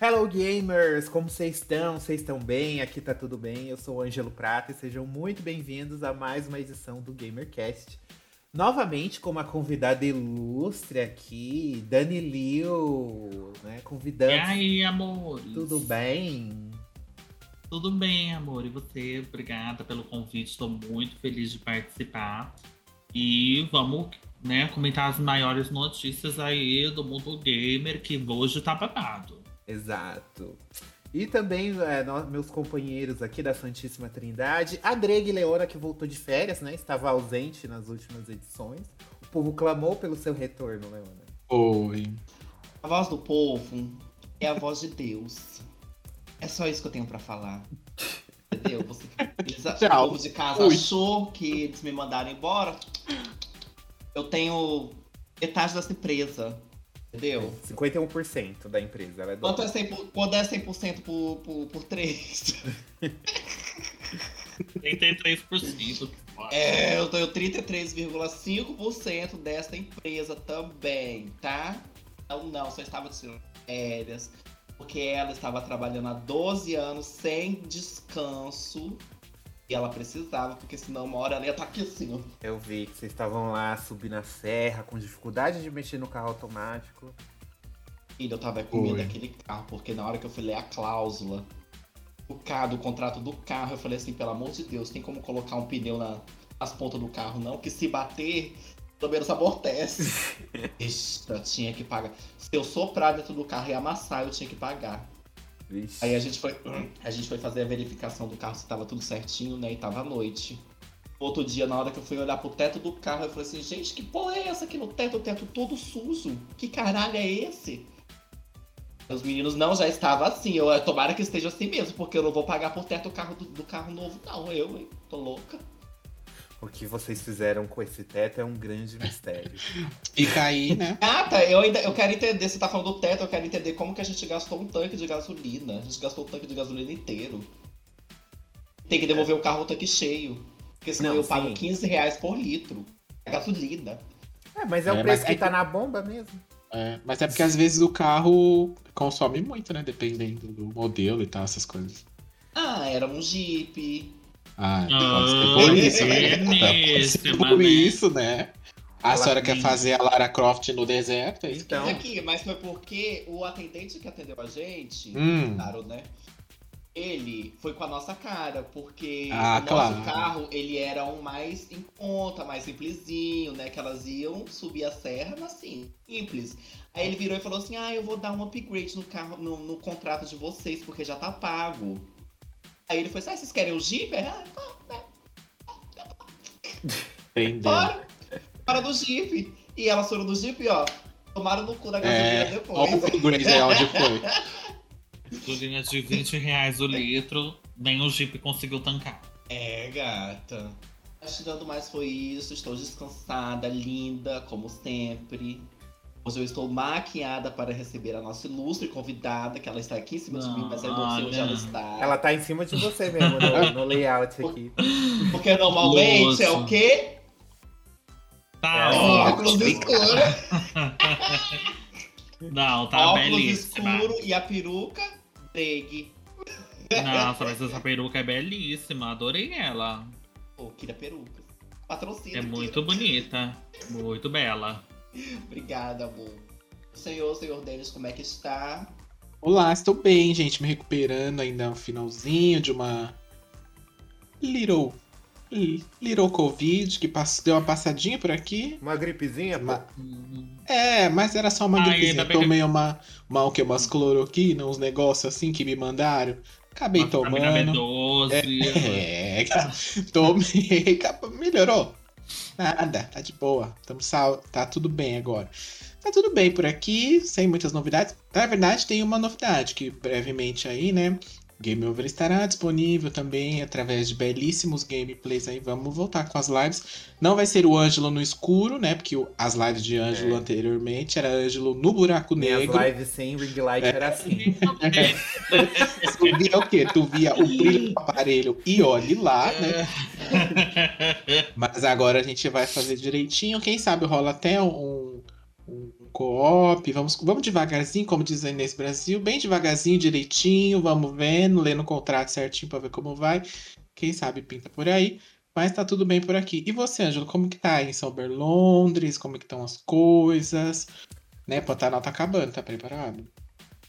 Hello gamers, como vocês estão? Vocês estão bem? Aqui tá tudo bem. Eu sou o Ângelo Prata e sejam muito bem-vindos a mais uma edição do GamerCast. Novamente com uma convidada ilustre aqui, Dani Liu, né? Convidando. E aí, amor? Tudo bem? Tudo bem, amor. E você? Obrigada pelo convite. Estou muito feliz de participar. E vamos né, comentar as maiores notícias aí do mundo gamer, que hoje tá babado. Exato. E também é, nós, meus companheiros aqui da Santíssima Trindade, a Dreg Leona, que voltou de férias, né? Estava ausente nas últimas edições. O povo clamou pelo seu retorno, Leona. Oi. A voz do povo é a voz de Deus. É só isso que eu tenho para falar. Entendeu? Você, eles, o povo de casa Ui. achou que eles me mandaram embora. Eu tenho metade dessa empresa. Entendeu? 51% da empresa. Ela é Quanto é 100%, quando é 100% por, por, por 3? 33%. É, eu tenho 33,5% dessa empresa também, tá? Então não, só estava tirando férias. Porque ela estava trabalhando há 12 anos sem descanso. E ela precisava, porque senão uma hora ela ia estar tá aqui assim, ó. Eu vi que vocês estavam lá subindo a serra, com dificuldade de mexer no carro automático. E eu tava com medo daquele carro, porque na hora que eu fui ler a cláusula do, carro, do contrato do carro, eu falei assim, pelo amor de Deus, tem como colocar um pneu na, nas pontas do carro, não? Que se bater, pelo menos amortece. Ixi, eu tinha que pagar. Se eu soprar dentro do carro e amassar, eu tinha que pagar. Vixe. Aí a gente foi, a gente foi fazer a verificação do carro se tava tudo certinho, né? E tava à noite. Outro dia, na hora que eu fui olhar pro teto do carro, eu falei assim, gente, que porra é essa aqui no teto? O teto todo sujo. Que caralho é esse? Os meninos não já estava assim. Eu tomara que esteja assim mesmo, porque eu não vou pagar por teto o carro do, do carro novo, não. Eu, hein? Tô louca. O que vocês fizeram com esse teto é um grande mistério. Fica aí, né? Ah, tá. Eu ainda eu quero entender. Você tá falando do teto, eu quero entender como que a gente gastou um tanque de gasolina. A gente gastou o tanque de gasolina inteiro. Tem que devolver é. o carro o tanque cheio. Porque senão Não, eu sim. pago 15 reais por litro. É gasolina. É, mas é o é, preço que é tá na bomba mesmo. É, mas é porque às vezes o carro consome muito, né? Dependendo do modelo e tal, essas coisas. Ah, era um Jeep. Ah, pode ser por isso, né? Pode por isso, né? A senhora quer fazer a Lara Croft no deserto, é isso? Então... Aqui, mas foi porque o atendente que atendeu a gente, hum. claro, né? Ele foi com a nossa cara, porque ah, o claro. nosso carro, ele era um mais em conta, mais simplesinho, né? Que elas iam subir a serra, mas assim, simples. Aí ele virou e falou assim, ah, eu vou dar um upgrade no carro, no, no contrato de vocês, porque já tá pago. Aí ele foi assim, ah, vocês querem o Jeep? Ah, tá, Entendeu. Bora, para do Jeep. E elas foram do Jeep, ó. Tomaram no cu da gasolina é, depois. Olha o onde foi. Gasolina de 20 reais o litro, nem o Jeep conseguiu tancar. É, gata. Tirando mais foi isso, estou descansada, linda, como sempre. Hoje eu estou maquiada para receber a nossa ilustre convidada, que ela está aqui em cima de mim, mas eu não sei onde ela está. Ela está em cima de você mesmo, no, no layout aqui. Porque normalmente Nossa. é o quê? Tá, é, óculos escuro. Não, tá óculos belíssima. escuro e a peruca, drag. Nossa, mas essa peruca é belíssima, adorei ela. Pô, oh, queria peruca. Patrocínio. É muito bonita, muito bela. Obrigada, amor. Senhor, senhor Denis, como é que está? Olá, estou bem, gente. Me recuperando ainda no finalzinho de uma little Little Covid, que passou, deu uma passadinha por aqui. Uma gripezinha? Uma... É, mas era só uma Ai, gripezinha. Tomei que... uma, uma, o que, umas cloroquina, uns negócios assim que me mandaram. Acabei uma tomando. B12. É, é, tomei. Melhorou. Nada, tá de boa. Tamo sal... Tá tudo bem agora. Tá tudo bem por aqui, sem muitas novidades. Na verdade, tem uma novidade que brevemente aí, né? Game Over estará disponível também através de belíssimos gameplays aí. Vamos voltar com as lives. Não vai ser o Ângelo no escuro, né? Porque as lives de Ângelo é. anteriormente era Ângelo no buraco negro. As lives sem ring light é. era assim. tu via o quê? Tu via o brilho do aparelho e olhe lá, né? Mas agora a gente vai fazer direitinho. Quem sabe rola até um, um co-op, vamos, vamos devagarzinho, como diz a Inês Brasil, bem devagarzinho, direitinho, vamos vendo, lendo o contrato certinho para ver como vai. Quem sabe pinta por aí. Mas tá tudo bem por aqui. E você, Ângelo, como que tá aí em Sauber Londres? Como que estão as coisas? Né, Pantanal tá acabando, tá preparado?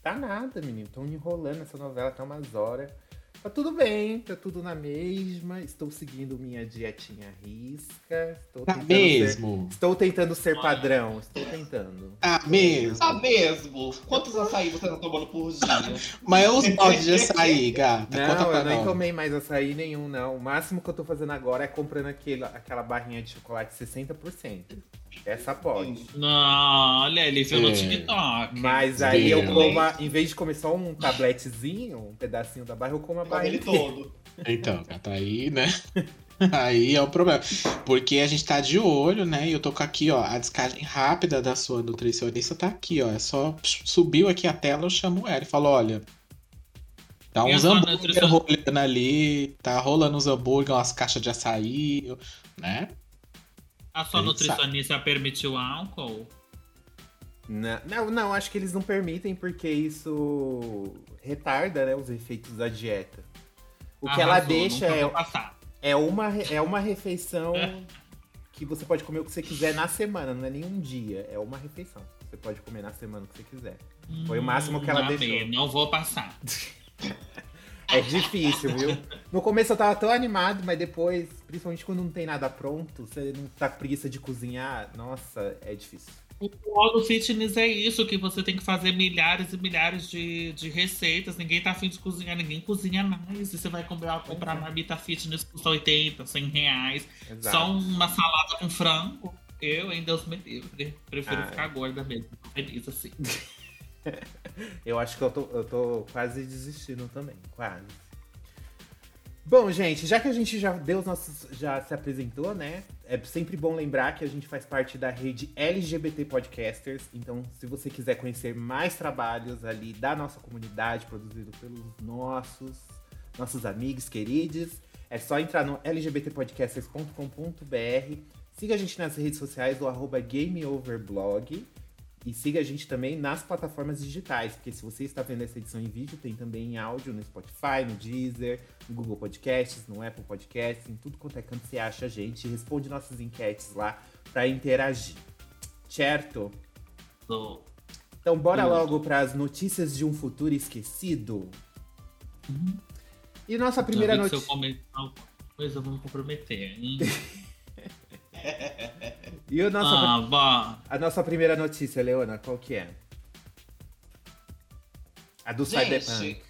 Tá nada, menino. Estão enrolando essa novela até umas horas. Tá tudo bem, tá tudo na mesma. Estou seguindo minha dietinha risca. Estou tá mesmo? Ser, estou tentando ser padrão. Estou tentando. Tá mesmo? Tá mesmo? Quantos açaí você tá tomando por dia? Mas os baldes de açaí, gata. Não, eu nem tomei mais açaí nenhum, não. O máximo que eu tô fazendo agora é comprando aquele, aquela barrinha de chocolate 60%. Essa pode. Não, olha, ele viu no é. TikTok. Mas aí eu como, em vez de comer só um tabletezinho, um pedacinho da barra, eu como a barra ele todo. Então, tá aí, né? Aí é o problema. Porque a gente tá de olho, né? E eu tô com aqui, ó, a descagem rápida da sua nutricionista tá aqui, ó. É só subiu aqui a tela, eu chamo ela e falo, olha. Tá uns hambúrguer rolando ali, tá rolando uns hambúrguer, umas caixas de açaí, né? A sua nutricionista sabe. permitiu álcool? Não, não, não, acho que eles não permitem porque isso retarda né, os efeitos da dieta. O Arrasou, que ela deixa é, é, uma, é uma refeição que você pode comer o que você quiser na semana, não é nenhum dia, é uma refeição. Você pode comer na semana o que você quiser. Foi o máximo que ela hum, deixou. Não vou passar. É difícil, viu? No começo eu tava tão animado, mas depois, principalmente quando não tem nada pronto, você não tá com preguiça de cozinhar, nossa, é difícil. O do fitness é isso, que você tem que fazer milhares e milhares de, de receitas. Ninguém tá afim de cozinhar, ninguém cozinha mais. E você vai comprar, comprar é. marmita fitness custa 80, 100 reais. Exato. Só uma salada com frango. Eu, em Deus me livre. Prefiro ah, ficar gorda mesmo. Feliz assim. eu acho que eu tô, eu tô quase desistindo também, quase. Bom, gente, já que a gente já deu os nossos. já se apresentou, né? É sempre bom lembrar que a gente faz parte da rede LGBT Podcasters. Então, se você quiser conhecer mais trabalhos ali da nossa comunidade, produzido pelos nossos, nossos amigos queridos, é só entrar no lgbtpodcasters.com.br. Siga a gente nas redes sociais do arroba GameOverblog. E siga a gente também nas plataformas digitais, porque se você está vendo essa edição em vídeo, tem também em áudio no Spotify, no Deezer, no Google Podcasts, no Apple Podcasts, em tudo quanto é canto você acha a gente. Responde nossas enquetes lá para interagir. Certo? Tô. Então bora logo para as notícias de um futuro esquecido. Uhum. E nossa primeira notícia. Se eu comentar alguma coisa, vamos comprometer, hein? E a nossa, ah, a nossa primeira notícia, Leona, qual que é? A do Gente, Cyberpunk.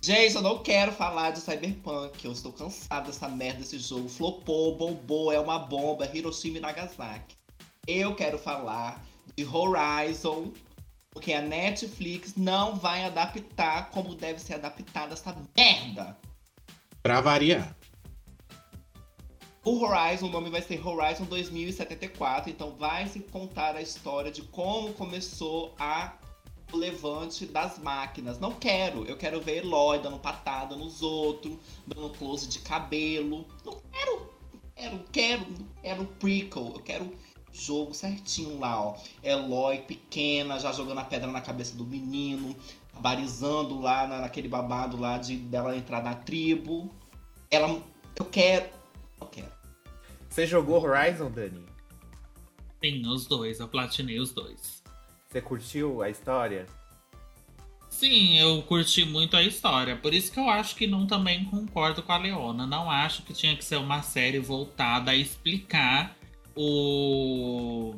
Gente, eu não quero falar de Cyberpunk. Eu estou cansado dessa merda desse jogo. Flopou, bombou, é uma bomba. Hiroshima e Nagasaki. Eu quero falar de Horizon, porque a Netflix não vai adaptar como deve ser adaptada essa merda. Pra variar. O Horizon, o nome vai ser Horizon 2074, então vai se contar a história de como começou a o levante das máquinas. Não quero, eu quero ver Eloy dando patada nos outros, dando close de cabelo. Não quero, quero, quero, quero prequel, eu quero jogo certinho lá, ó. Eloy pequena, já jogando a pedra na cabeça do menino, barizando lá naquele babado lá de dela entrar na tribo. Ela, eu quero Você jogou Horizon, Dani? Sim, os dois. Eu platinei os dois. Você curtiu a história? Sim, eu curti muito a história. Por isso que eu acho que não também concordo com a Leona. Não acho que tinha que ser uma série voltada a explicar o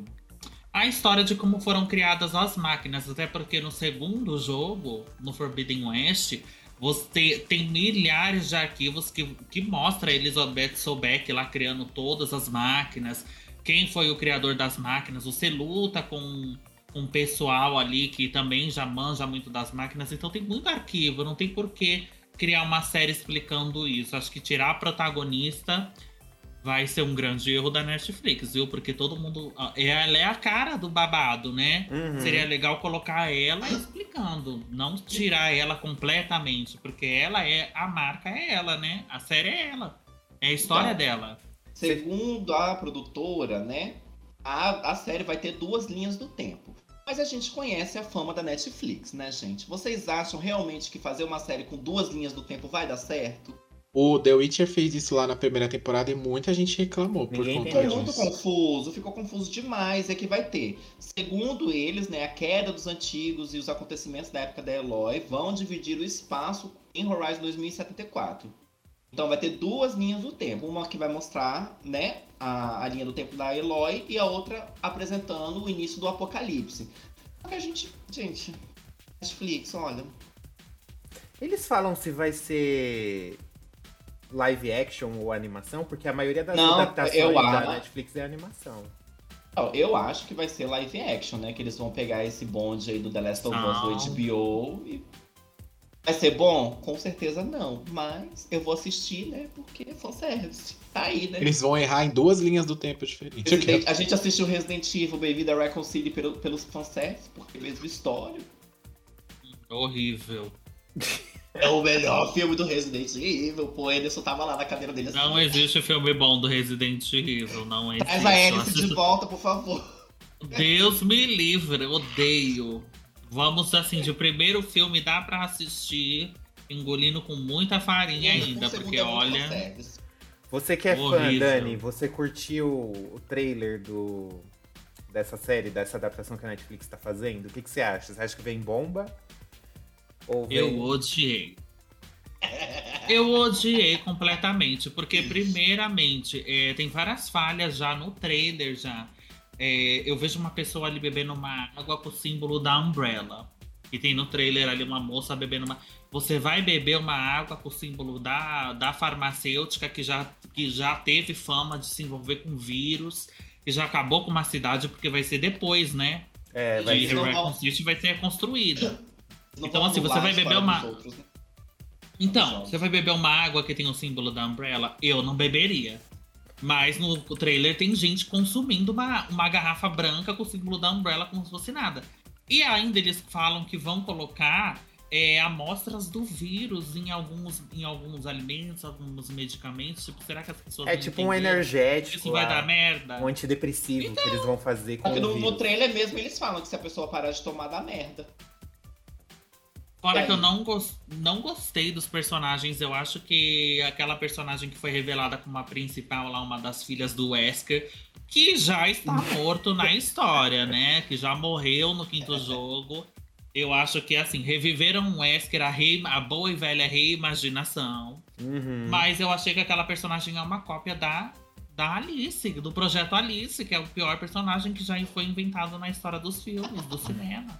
a história de como foram criadas as máquinas, até porque no segundo jogo, no Forbidden West, você tem milhares de arquivos que, que mostra a Elizabeth Sobeck lá criando todas as máquinas, quem foi o criador das máquinas. Você luta com um pessoal ali que também já manja muito das máquinas, então tem muito arquivo, não tem por que criar uma série explicando isso. Acho que tirar a protagonista vai ser um grande erro da Netflix, viu? Porque todo mundo. Ela é a cara do babado, né? Uhum. Seria legal colocar ela explicando, não tirar ela completamente, porque ela é. A marca é ela, né? A série é ela. É a história então, dela. Segundo a produtora, né? A, a série vai ter duas linhas do tempo. Mas a gente conhece a fama da Netflix, né, gente? Vocês acham realmente que fazer uma série com duas linhas do tempo vai dar certo? O The Witcher fez isso lá na primeira temporada e muita gente reclamou por Ninguém conta Ficou entendeu. muito disso. confuso, ficou confuso demais. É que vai ter. Segundo eles, né, a queda dos antigos e os acontecimentos da época da Eloy vão dividir o espaço em Horizon 2074. Então vai ter duas linhas do tempo. Uma que vai mostrar, né, a, a linha do tempo da Eloy e a outra apresentando o início do apocalipse. Só que a gente, gente, Netflix, olha, Eles falam se vai ser live action ou animação, porque a maioria das Não, adaptações eu da acho- Netflix é animação. Ó, Eu acho que vai ser live action, né? Que eles vão pegar esse bonde aí do The Last of Us Não. do HBO e. Vai ser bom? Com certeza não. Mas eu vou assistir, né? Porque é fanservice. Tá aí, né? Eles vão errar em duas linhas do tempo diferentes. Resident- a gente assistiu Resident Evil Bem-vindo a Raccoon City pelo, pelos fanservice, porque é a mesma história. Horrível. É o melhor filme do Resident Evil. Pô, o Anderson tava lá na cadeira dele assim. Não existe filme bom do Resident Evil, não existe. Traz a hélice de volta, por favor. Deus me livre, eu odeio. Vamos assim, de primeiro filme dá pra assistir, engolindo com muita farinha ainda, porque é olha. Você que é fã, Horrível. Dani, você curtiu o trailer do dessa série, dessa adaptação que a Netflix tá fazendo? O que, que você acha? Você acha que vem bomba? Eu odiei. Eu odiei completamente, porque primeiramente é, tem várias falhas já no trailer já. É, eu vejo uma pessoa ali bebendo uma água com o símbolo da Umbrella. E tem no trailer ali uma moça bebendo uma. Você vai beber uma água com o símbolo da, da farmacêutica que já, que já teve fama de se envolver com vírus, que já acabou com uma cidade, porque vai ser depois, né? É, vai de ser... vai ser construída. Não Então, assim, você vai beber uma- outros, né? Então, você vai beber uma água que tem o símbolo da Umbrella? Eu não beberia. Mas no trailer tem gente consumindo uma, uma garrafa branca com o símbolo da Umbrella como se fosse nada. E ainda eles falam que vão colocar é, amostras do vírus em alguns, em alguns alimentos, alguns medicamentos. Tipo, será que as pessoas É vão tipo um energético, Isso vai dar merda? um antidepressivo que eles vão fazer com Porque o no, no vírus. trailer mesmo eles falam que se a pessoa parar de tomar, dá merda. Fora É. que eu não, gos- não gostei dos personagens. Eu acho que aquela personagem que foi revelada como a principal lá, uma das filhas do Wesker, que já está morto na história, né? Que já morreu no quinto jogo. Eu acho que, assim, reviveram o Wesker, a, rei, a boa e velha reimaginação. Uhum. Mas eu achei que aquela personagem é uma cópia da, da Alice, do projeto Alice, que é o pior personagem que já foi inventado na história dos filmes, do cinema.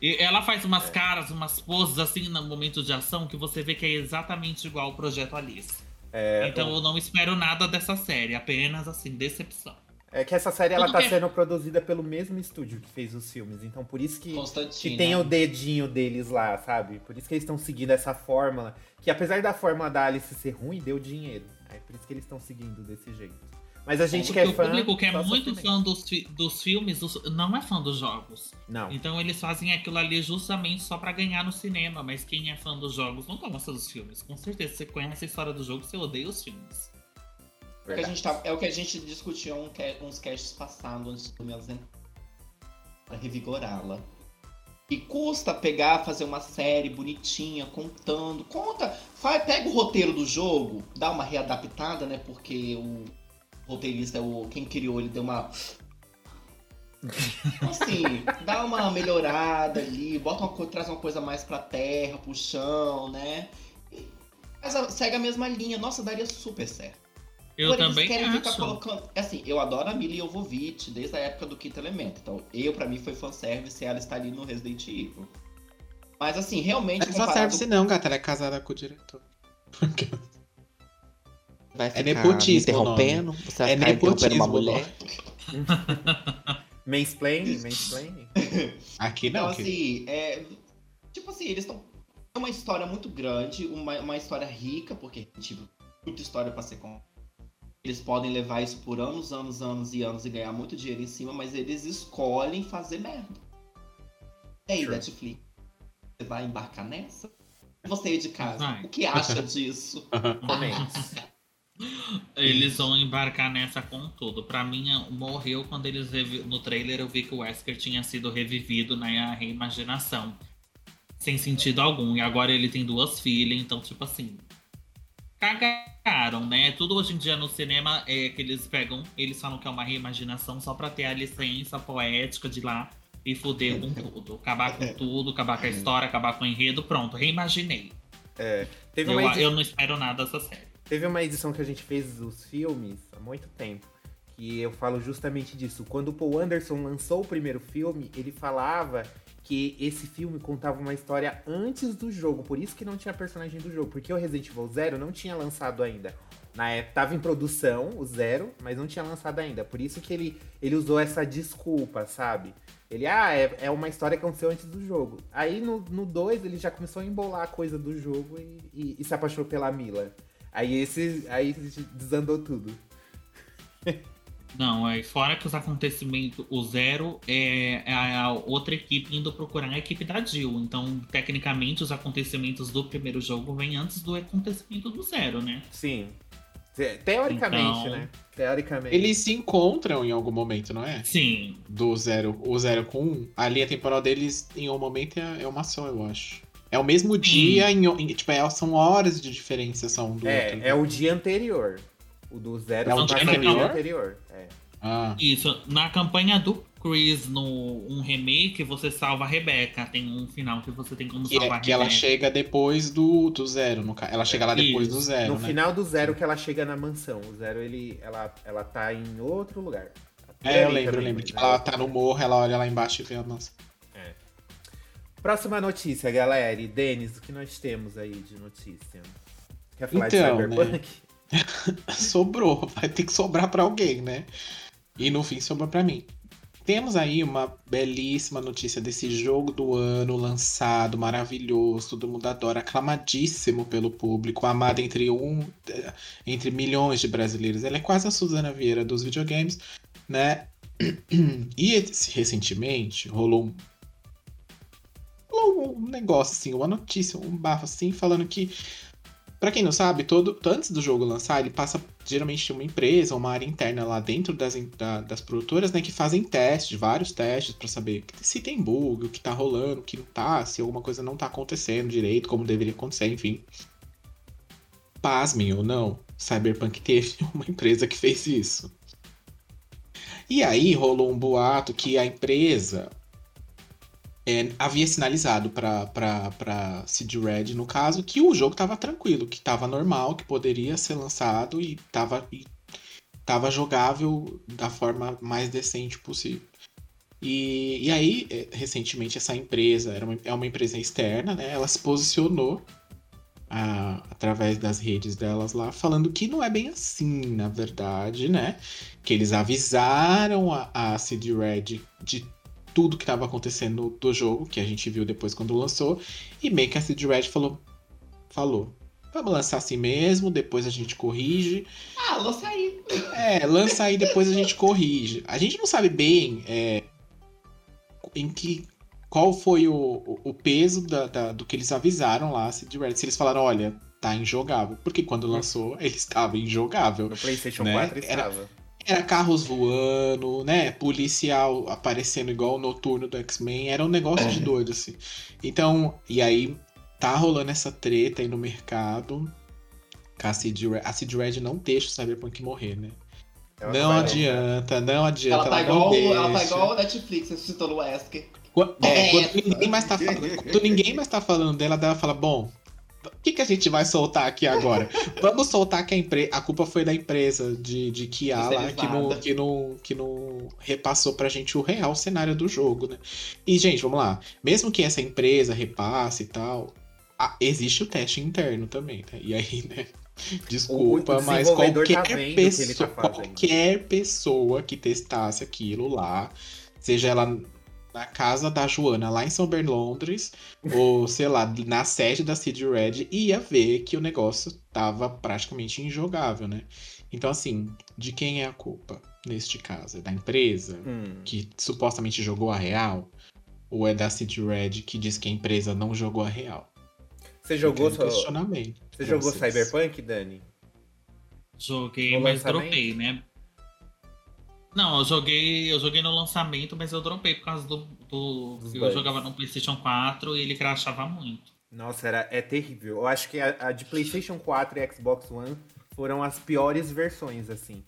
E ela faz umas caras, umas poses assim no momento de ação que você vê que é exatamente igual ao projeto Alice. É, então eu não espero nada dessa série, apenas assim, decepção. É que essa série ela tá que é- sendo produzida pelo mesmo estúdio que fez os filmes, então por isso que, que tem o dedinho deles lá, sabe? Por isso que eles estão seguindo essa fórmula, que apesar da fórmula da Alice ser ruim, deu dinheiro. É por isso que eles estão seguindo desse jeito. Mas a gente Porque que é o fã. público que é muito sofrimento. fã dos, fi- dos filmes os- não é fã dos jogos. Não. Então eles fazem aquilo ali justamente só pra ganhar no cinema, mas quem é fã dos jogos não gosta dos filmes. Com certeza, você conhece a história do jogo, você odeia os filmes. É o que a gente tá- é o que a gente discutiu um, uns casts passados antes do meu pra revigorá-la. E custa pegar, fazer uma série bonitinha, contando. Conta, faz, pega o roteiro do jogo, dá uma readaptada, né? Porque o roteirista, o, quem criou, ele deu uma. Assim, dá uma melhorada ali, bota uma, traz uma coisa mais pra terra, pro chão, né? E a- segue a mesma linha. Nossa, daria super certo. Eu Agora, também eles querem ficar acho. colocando. Assim, eu adoro a Mila Jovovich desde a época do Quinto Elemento. Então, eu, pra mim, foi fanservice e ela está ali no Resident Evil. Mas, assim, realmente. Não é só comparado- service não, gata. Ela é casada com o diretor. Vai É ficar nepotismo me interrompendo? Você vai É ficar interrompendo uma nepotismo, mulher? Mansplaining, mansplaining. Aqui não. Então, aqui. assim, é. Tipo assim, eles estão. É uma história muito grande, uma, uma história rica, porque, tipo, muita história pra ser contada. Eles podem levar isso por anos, anos, anos e anos e ganhar muito dinheiro em cima, mas eles escolhem fazer merda. E aí, Sure. Netflix? Você vai embarcar nessa? Você aí de casa, Vai. o que acha disso? Comente. Eles vão embarcar nessa com tudo. Pra mim, morreu quando eles revi... no trailer eu vi que o Wesker tinha sido revivido na reimaginação. Sem sentido algum. E agora ele tem duas filhas, então, tipo assim. Cagaram, né? Tudo hoje em dia no cinema é que eles pegam, eles falam que é uma reimaginação só pra ter a licença poética de lá e foder com tudo. Acabar com tudo, acabar com a história, acabar com o enredo, pronto, reimaginei. É, teve Eu, uma eu não espero nada dessa série. Teve uma edição que a gente fez dos filmes há muito tempo. Que eu falo justamente disso. Quando o Paul Anderson lançou o primeiro filme, ele falava que esse filme contava uma história antes do jogo. Por isso que não tinha personagem do jogo. Porque o Resident Evil Zero não tinha lançado ainda. Na época, tava em produção, o Zero, mas não tinha lançado ainda. Por isso que ele, ele usou essa desculpa, sabe? Ele, ah, é, é uma história que aconteceu antes do jogo. Aí no 2 ele já começou a embolar a coisa do jogo e, e- e se apaixonou pela Mila. Aí esse. Aí desandou tudo. Não, é fora que os acontecimentos, o Zero é, é a outra equipe indo procurar a equipe da Jill. Então, tecnicamente, os acontecimentos do primeiro jogo vêm antes do acontecimento do Zero, né? Sim. Te- Teoricamente, Então- né? Teoricamente. Eles se encontram em algum momento, não é? Sim, Do zero, o zero com um. A linha temporal deles, em um momento, é, é uma só, eu acho. É o mesmo dia, em, em- tipo, é- são horas de diferença só um do É, outro. é o dia anterior. O do zero É se um dia anterior? anterior. É. Ah, isso. Na campanha do Chris, no um remake, você salva a Rebeca. Tem um final que você tem como que, é- salvar que a ela chega depois do, do zero. No, ela chega lá depois Isso. do zero, no né? final do zero que ela chega na mansão. O zero, ele, ela, ela tá em outro lugar. É, eu lembro, eu lembro. Que né? ela tá no morro, ela olha lá embaixo e vê a mansão. Próxima notícia, galera. E Denis, o que nós temos aí de notícia? Quer falar Então, de Cyberpunk? Sobrou, vai ter que sobrar pra alguém, né? E no fim sobrou pra mim. Temos aí uma belíssima notícia desse jogo do ano lançado, maravilhoso, todo mundo adora, aclamadíssimo pelo público, amado entre um, eh, entre milhões de brasileiros. Ela é quase a Suzana Vieira dos videogames, né? E recentemente rolou um, negócio assim, uma notícia, um bafo assim, falando que Pra quem não sabe, todo, antes do jogo lançar, ele passa geralmente uma empresa, uma área interna lá dentro das, da- das produtoras, né, que fazem testes, vários testes pra saber se tem bug, o que tá rolando, o que não tá, se alguma coisa não tá acontecendo direito, como deveria acontecer, enfim. Pasmem ou não, Cyberpunk teve uma empresa que fez isso. E aí rolou um boato que a empresa é, havia sinalizado pra CD Red, no caso, que o jogo tava tranquilo, que tava normal, que poderia ser lançado e tava, e tava jogável da forma mais decente possível. E, e aí, é, recentemente, essa empresa, era uma, é uma empresa externa, né? Ela se posicionou a- através das redes delas lá, falando que não é bem assim, na verdade, né? Que eles avisaram a, a CD Red de tudo que estava acontecendo do jogo, que a gente viu depois quando lançou, e meio que a CD Red falou, falou, vamos lançar assim mesmo, depois a gente corrige. Ah, lança aí. É, lança aí, depois a gente corrige. A gente não sabe bem é, em que qual foi o, o, peso da- da- do que eles avisaram lá, a CD Red, se eles falaram, olha, tá injogável. Porque quando lançou, ele estava injogável. No PlayStation né? 4 Era- estava. Era carros voando, né? Policial aparecendo igual o noturno do X-Men. Era um negócio de doido, assim. Então, e aí tá rolando essa treta aí no mercado. A CD Red, a CD Red não deixa o Cyberpunk morrer, né? Ela não adianta, não adianta. Ela tá, não igual, deixa. ela tá igual a Netflix ressuscitando o Wesker. É, É quando ninguém mais tá falando, quando ninguém mais tá falando dela, ela fala, bom, o que, que a gente vai soltar aqui agora? Vamos soltar que a, empre... a culpa foi da empresa de, de Kia lá, que não, que, não, que não repassou pra gente o real cenário do jogo, né? E, gente, vamos lá. Mesmo que essa empresa repasse e tal, existe o teste interno também, né? E aí, né? Desculpa, mas tá qualquer, ele tá pessoa, fazendo. qualquer pessoa que testasse aquilo lá, seja ela na casa da Joana, lá em São Bernardo, Londres, ou sei lá, na sede da CD Red, ia ver que o negócio tava praticamente injogável, né? Então, assim, de quem é a culpa neste caso? É da empresa Hum. que supostamente jogou a real? Ou é da CD Red que diz que a empresa não jogou a real? Você jogou, o só... questionamento. Você jogou vocês. Cyberpunk, Dani? Joguei, No mas dropei, né? Não, eu joguei, eu joguei no lançamento, mas eu dropei por causa do. do eu bugs. jogava no PlayStation 4 e ele crashava muito. Nossa, era, é terrível. Eu acho que a, a de PlayStation 4 e Xbox One foram as piores versões, assim.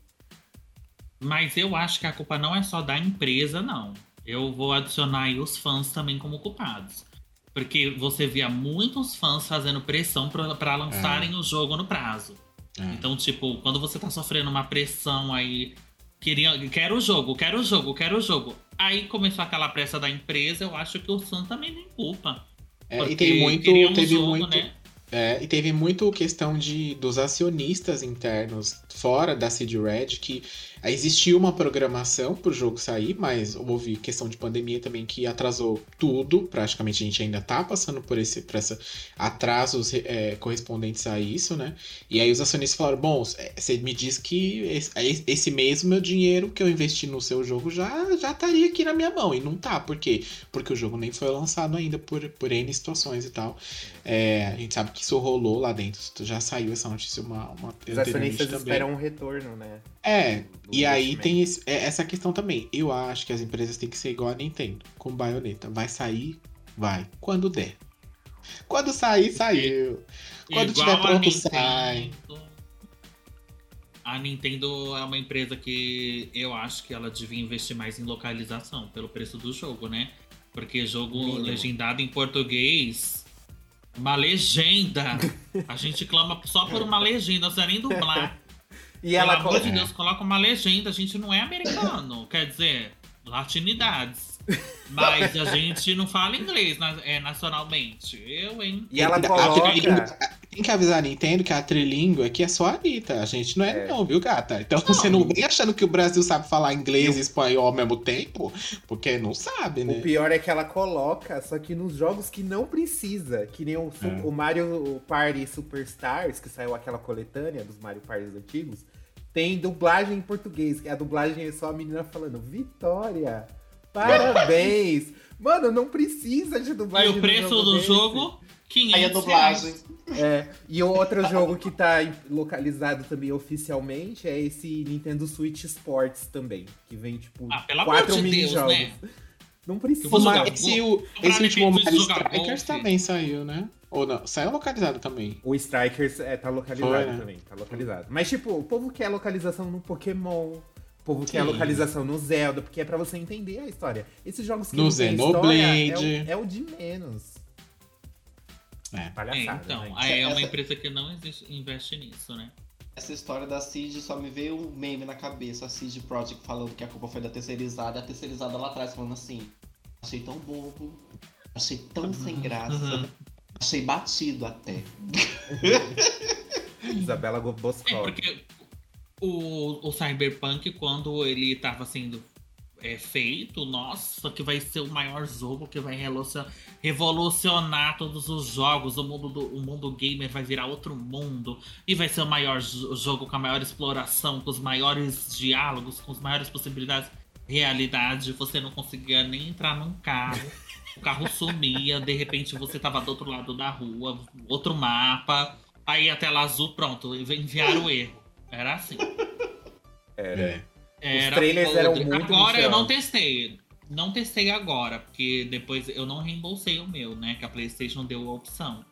Mas eu acho que a culpa não é só da empresa, não. Eu vou adicionar aí os fãs também como culpados. Porque você via muitos fãs fazendo pressão pra pra lançarem o jogo no prazo. É. Então, tipo, quando você tá sofrendo uma pressão aí, queria, quero o jogo, quero o jogo, quero o jogo. Aí começou aquela pressa da empresa, eu acho que o fã também tem culpa. É, e tem muito, teve jogo, muito, né? é, e teve muito questão de dos acionistas internos fora da CD Red que existiu uma programação pro jogo sair, mas houve questão de pandemia também que atrasou tudo. Praticamente a gente ainda tá passando por esse por essa atrasos é, correspondentes a isso, né? E aí os acionistas falaram: bom, você me diz que esse, mesmo meu dinheiro que eu investi no seu jogo já já estaria aqui na minha mão e não tá, por quê? Porque o jogo nem foi lançado ainda por por N situações e tal. É, a gente sabe que isso rolou lá dentro. Já saiu essa notícia uma, uma Os acionistas também. esperam um retorno, né? É, e aí tem esse- é, essa questão também. Eu acho que as empresas têm que ser igual a Nintendo, com baioneta. Vai sair, vai. Quando der. Quando sair, saiu. Quando Igual tiver pronto, Nintendo. sai. A Nintendo é uma empresa que eu acho que ela devia investir mais em localização, pelo preço do jogo, né? Porque jogo Mínimo. legendado em português, uma legenda. A gente clama só por uma legenda, não precisa nem dublar. E Pelo ela amor coloca. de Deus, coloca uma legenda. A gente não é americano, quer dizer, latinidades. Mas a gente não fala inglês na- é, nacionalmente. Eu, hein? E ela coloca. Tem que avisar a Nintendo que a trilíngua aqui é só a Anitta. A gente não é, É. não, viu, gata? Então você não vem achando que o Brasil sabe falar inglês e espanhol ao mesmo tempo, porque não sabe, O né? pior é que ela coloca, só que nos jogos que não precisa. Que nem o, É. o Mario Party Superstars, que saiu aquela coletânea dos Mario Parties antigos, tem dublagem em português. que A dublagem é só a menina falando, Vitória, parabéns. Mano, não precisa de E dublagem o no preço jogo do desse. jogo, 500 Aí a dublagem. É, e o outro jogo que tá localizado também oficialmente é esse Nintendo Switch Sports também, que vem tipo Ah, pelo amor quatro de Deus, mini-jogos. né? Não precisa. Mas esse, o- esse último Mario Strikers também saiu, né? Ou não? Saiu localizado também. O Strikers é, tá localizado Foi, né? também, tá localizado. Mas, tipo, o povo quer localização no Pokémon, o povo quer Sim. localização no Zelda, porque é pra você entender a história. Esses jogos que No não Xenoblade. história é o, é o de menos. É. É, Palhaçada, então, né? aí é uma Essa- empresa que não existe- investe nisso, né? Essa história da Cid só me veio um meme na cabeça, a Cid Project falando que a culpa foi da terceirizada, a terceirizada lá atrás falando assim, achei tão bobo, achei tão sem graça, Uhum. Achei batido até. Isabela É, Boscov. porque o, o Cyberpunk, quando ele tava sendo é, feito, nossa, que vai ser o maior jogo que vai revolucion- revolucionar todos os jogos, o mundo, do, o mundo gamer vai virar outro mundo, e vai ser o maior jo- jogo com a maior exploração, com os maiores diálogos, com as maiores possibilidades. Realidade, você não conseguia nem entrar num carro. O carro sumia, de repente você tava do outro lado da rua, outro mapa, aí a tela azul, pronto, enviaram o erro. Era assim. Era. É. Era trailers eram podre. muito Agora eu não testei. Não testei agora, porque depois eu não reembolsei o meu, né? Que a PlayStation deu a opção.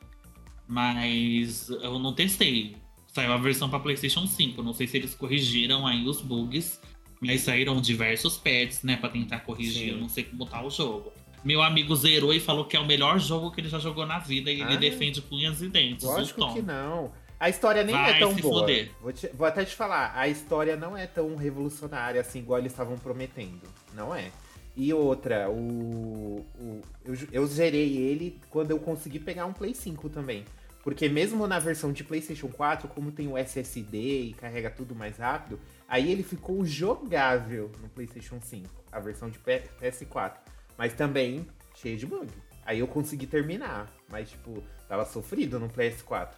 Mas eu não testei. Saiu a versão para PlayStation 5. Não sei se eles corrigiram aí os bugs, mas saíram diversos patches, né? Pra tentar corrigir. Sim. Eu não sei como tá o jogo. Meu amigo zerou e falou que é o melhor jogo que ele já jogou na vida e ele Ah. defende com unhas e dentes. Lógico que não. A história nem Vai é tão se boa. foder. Vou, te- vou até te falar, a história não é tão revolucionária assim, igual eles estavam prometendo. Não é. E outra, o, o- eu, eu zerei ele quando eu consegui pegar um Play 5 também. Porque mesmo na versão de PlayStation 4, como tem o SSD e carrega tudo mais rápido, aí ele ficou jogável no PlayStation 5, a versão de P- PS4. Mas também cheio de bug. Aí eu consegui terminar, mas tipo, tava sofrido no PS4.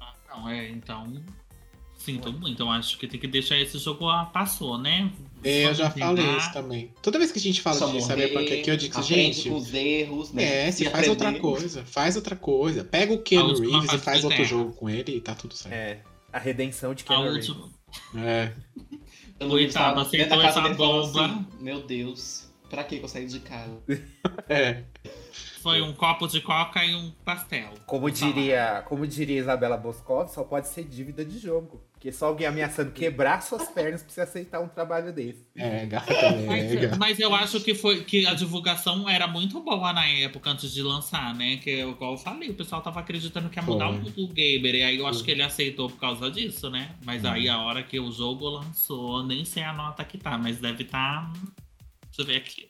Ah, Não, é, então. Muito. Eu acho que tem que deixar esse jogo a passou, né? É, Eu já Só falei tentar. isso também. Toda vez que a gente fala Só de morrer, Cyberpunk aqui, eu digo gente. com os erros, né? É, se E faz outra aprender. coisa, faz outra coisa. Pega o Ah, Keanu os Reeves e faz outro terra. jogo com ele e tá tudo certo. É. A redenção de última. Reeves. É. Coitado, casa essa bomba. assim, Meu Deus, pra que que eu saí de casa? É. Foi um copo de coca e um pastel. Como diria, como diria Isabela Boscov, só pode ser dívida de jogo. Porque só alguém ameaçando quebrar suas pernas pra você aceitar um trabalho desse. É, gata Mas, nega. mas eu acho que foi que a divulgação era muito boa na época antes de lançar, né? Que é igual eu falei, o pessoal tava acreditando que ia mudar Foi. o mundo gamer. E aí eu acho que ele aceitou por causa disso, né? Mas aí a hora que o jogo lançou, nem sei a nota que tá, mas deve estar. Deixa eu ver aqui.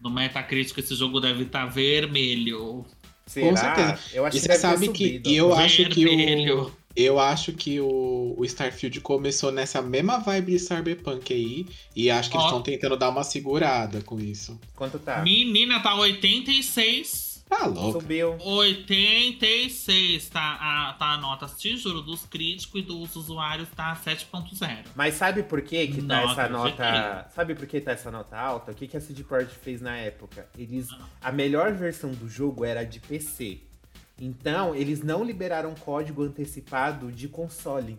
No Metacritic esse jogo deve estar vermelho. Será? certeza. Eu acho E que você deve ter sabe que subido. eu acho que o. Eu acho que o, o Starfield começou nessa mesma vibe de Cyberpunk aí. E acho que eles estão tentando dar uma segurada com isso. Quanto tá? Menina, tá 86. Tá louco. Subiu. 86 tá a, tá a nota, te juro, dos críticos e dos usuários tá 7.0. Mas sabe por que que tá Não essa nota... Sabe por que tá essa nota alta? O que que a CD Projekt fez na época? Eles... Ah. A melhor versão do jogo era de PC. Então, eles não liberaram código antecipado de console.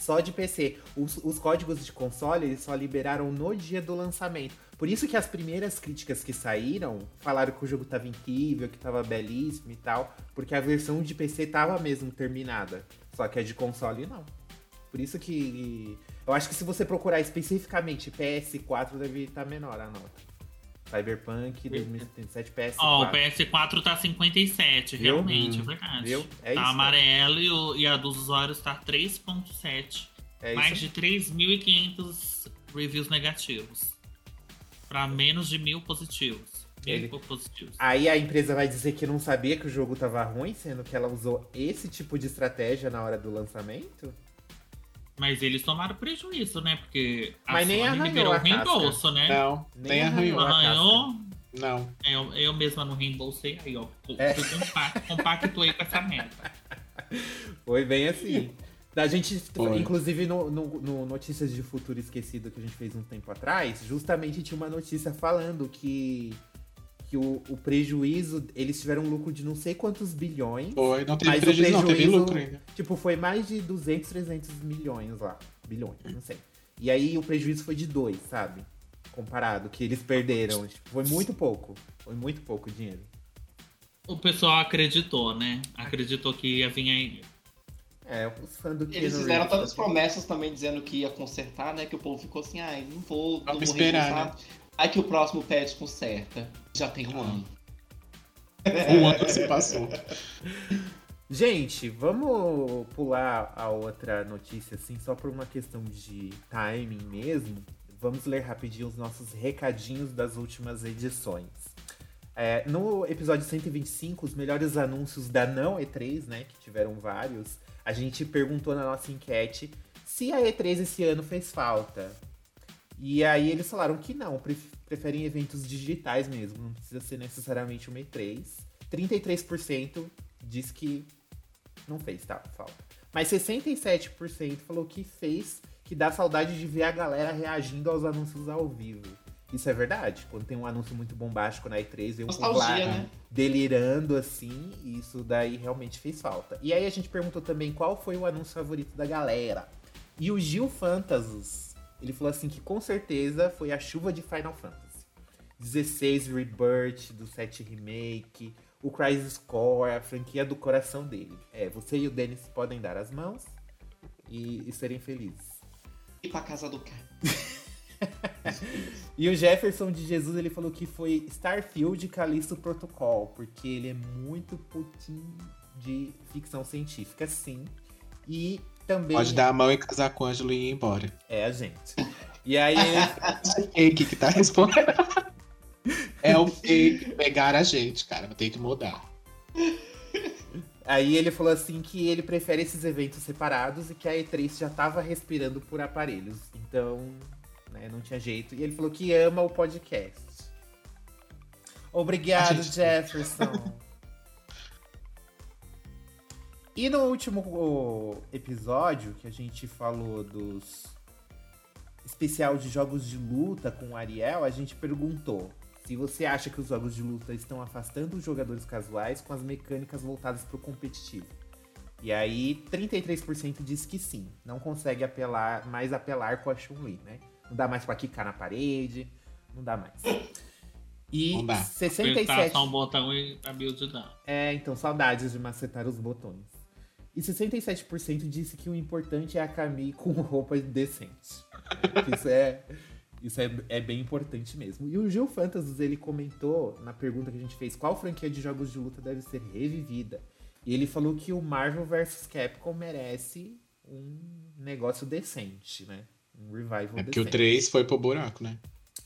Só de PC. Os, os códigos de console, eles só liberaram no dia do lançamento. Por isso que as primeiras críticas que saíram falaram que o jogo tava incrível, que tava belíssimo e tal. Porque a versão de PC tava mesmo terminada. Só que a de console não. Por isso que. Eu acho que se você procurar especificamente PS4, deve estar menor a nota. Cyberpunk 2077 PS4. Ó, o PS4 tá 57, Viu? realmente, Hum. é verdade. Viu? É tá isso. amarelo e, o- e a dos usuários tá 3.7. É Mais isso. de 3.500 reviews negativos. Pra menos de mil positivos. Mil Ele- positivos. Aí a empresa vai dizer que não sabia que o jogo tava ruim, sendo que ela usou esse tipo de estratégia na hora do lançamento? Mas eles tomaram prejuízo, né? Porque a Mas nem arranhou liberou a o reembolso, né? Não, Nem nem arranhou. arranhou. Não. Eu, eu mesma não reembolsei aí, ó. É. Compactuei com essa meta. Foi bem assim. A gente, Foi. inclusive no, no- no Notícias de Futuro Esquecido que a gente fez um tempo atrás, justamente tinha uma notícia falando que, que o, o prejuízo, eles tiveram um lucro de não sei quantos bilhões. Foi. Não teve Mas o prejuízo, não. Teve prejuízo- lucro ainda. Tipo, foi mais de 200, 300 milhões lá. Bilhões, não sei. E aí o prejuízo foi de 2, sabe? Comparado, que eles perderam. Tipo, foi muito pouco. Foi muito pouco dinheiro. O pessoal acreditou, né? Acreditou que ia vir aí. É, os fãs do Eles fizeram Reeves, tantas promessas também dizendo que ia consertar, né? Que o povo ficou assim, ai, não vou, não Vamos vou esperar, reembolsar. Aí que o próximo patch conserta. Já tem um ano. Um ano se passou. Gente, vamos pular a outra notícia, assim, só por uma questão de timing mesmo. Vamos ler rapidinho os nossos recadinhos das últimas edições. É, no episódio 125, os melhores anúncios da não E3, né? Que tiveram vários. A gente perguntou na nossa enquete se a E3 esse ano fez falta. E aí eles falaram que não, pref- preferem eventos digitais mesmo, não precisa ser necessariamente uma E3. 33% diz que não fez tá, falta. Mas 67% falou que fez, que dá saudade de ver a galera reagindo aos anúncios ao vivo. Isso é verdade. Quando tem um anúncio muito bombástico na E3, eu vou lá né? delirando assim, e isso daí realmente fez falta. E aí a gente perguntou também qual foi o anúncio favorito da galera. E o Gil Fantasus, ele falou assim que com certeza foi a chuva de Final Fantasy. 16 Rebirth do 7 Remake, o Crisis Core, a franquia do coração dele. É, você e o Dennis podem dar as mãos e, e serem felizes. E pra casa do cara. E o Jefferson de Jesus, ele falou que foi Starfield Callisto Protocol, porque ele é muito putinho de ficção científica, sim. E também Pode dar a mão e casar com o Ângelo e ir embora. é a gente. E aí ele, Fake que tá respondendo. É o fake pegar a gente, cara. Tem que mudar. aí ele falou assim que ele prefere esses eventos separados e que a E3 já tava respirando por aparelhos. Então, né, não tinha jeito. E ele falou que ama o podcast. Obrigado, gente- Jefferson. E no último episódio que a gente falou dos especial de jogos de luta com o Ariel, a gente perguntou se você acha que os jogos de luta estão afastando os jogadores casuais com as mecânicas voltadas para o competitivo. E aí, 33% diz que sim. Não consegue apelar, mais apelar com a Chun-Li, né? Não dá mais pra quicar na parede, não dá mais. E Não dá. 67... Apertar só um botão e a build dá. É, então, saudades de macetar os botões. E 67% disse que o importante é a Camille com roupa decente. Isso é, isso é, é bem importante mesmo. E o Gil Fantasus, ele comentou na pergunta que a gente fez, qual franquia de jogos de luta deve ser revivida? E ele falou que o Marvel vs Capcom merece um negócio decente, né? Um revival É porque o decente. 3 foi pro buraco, né?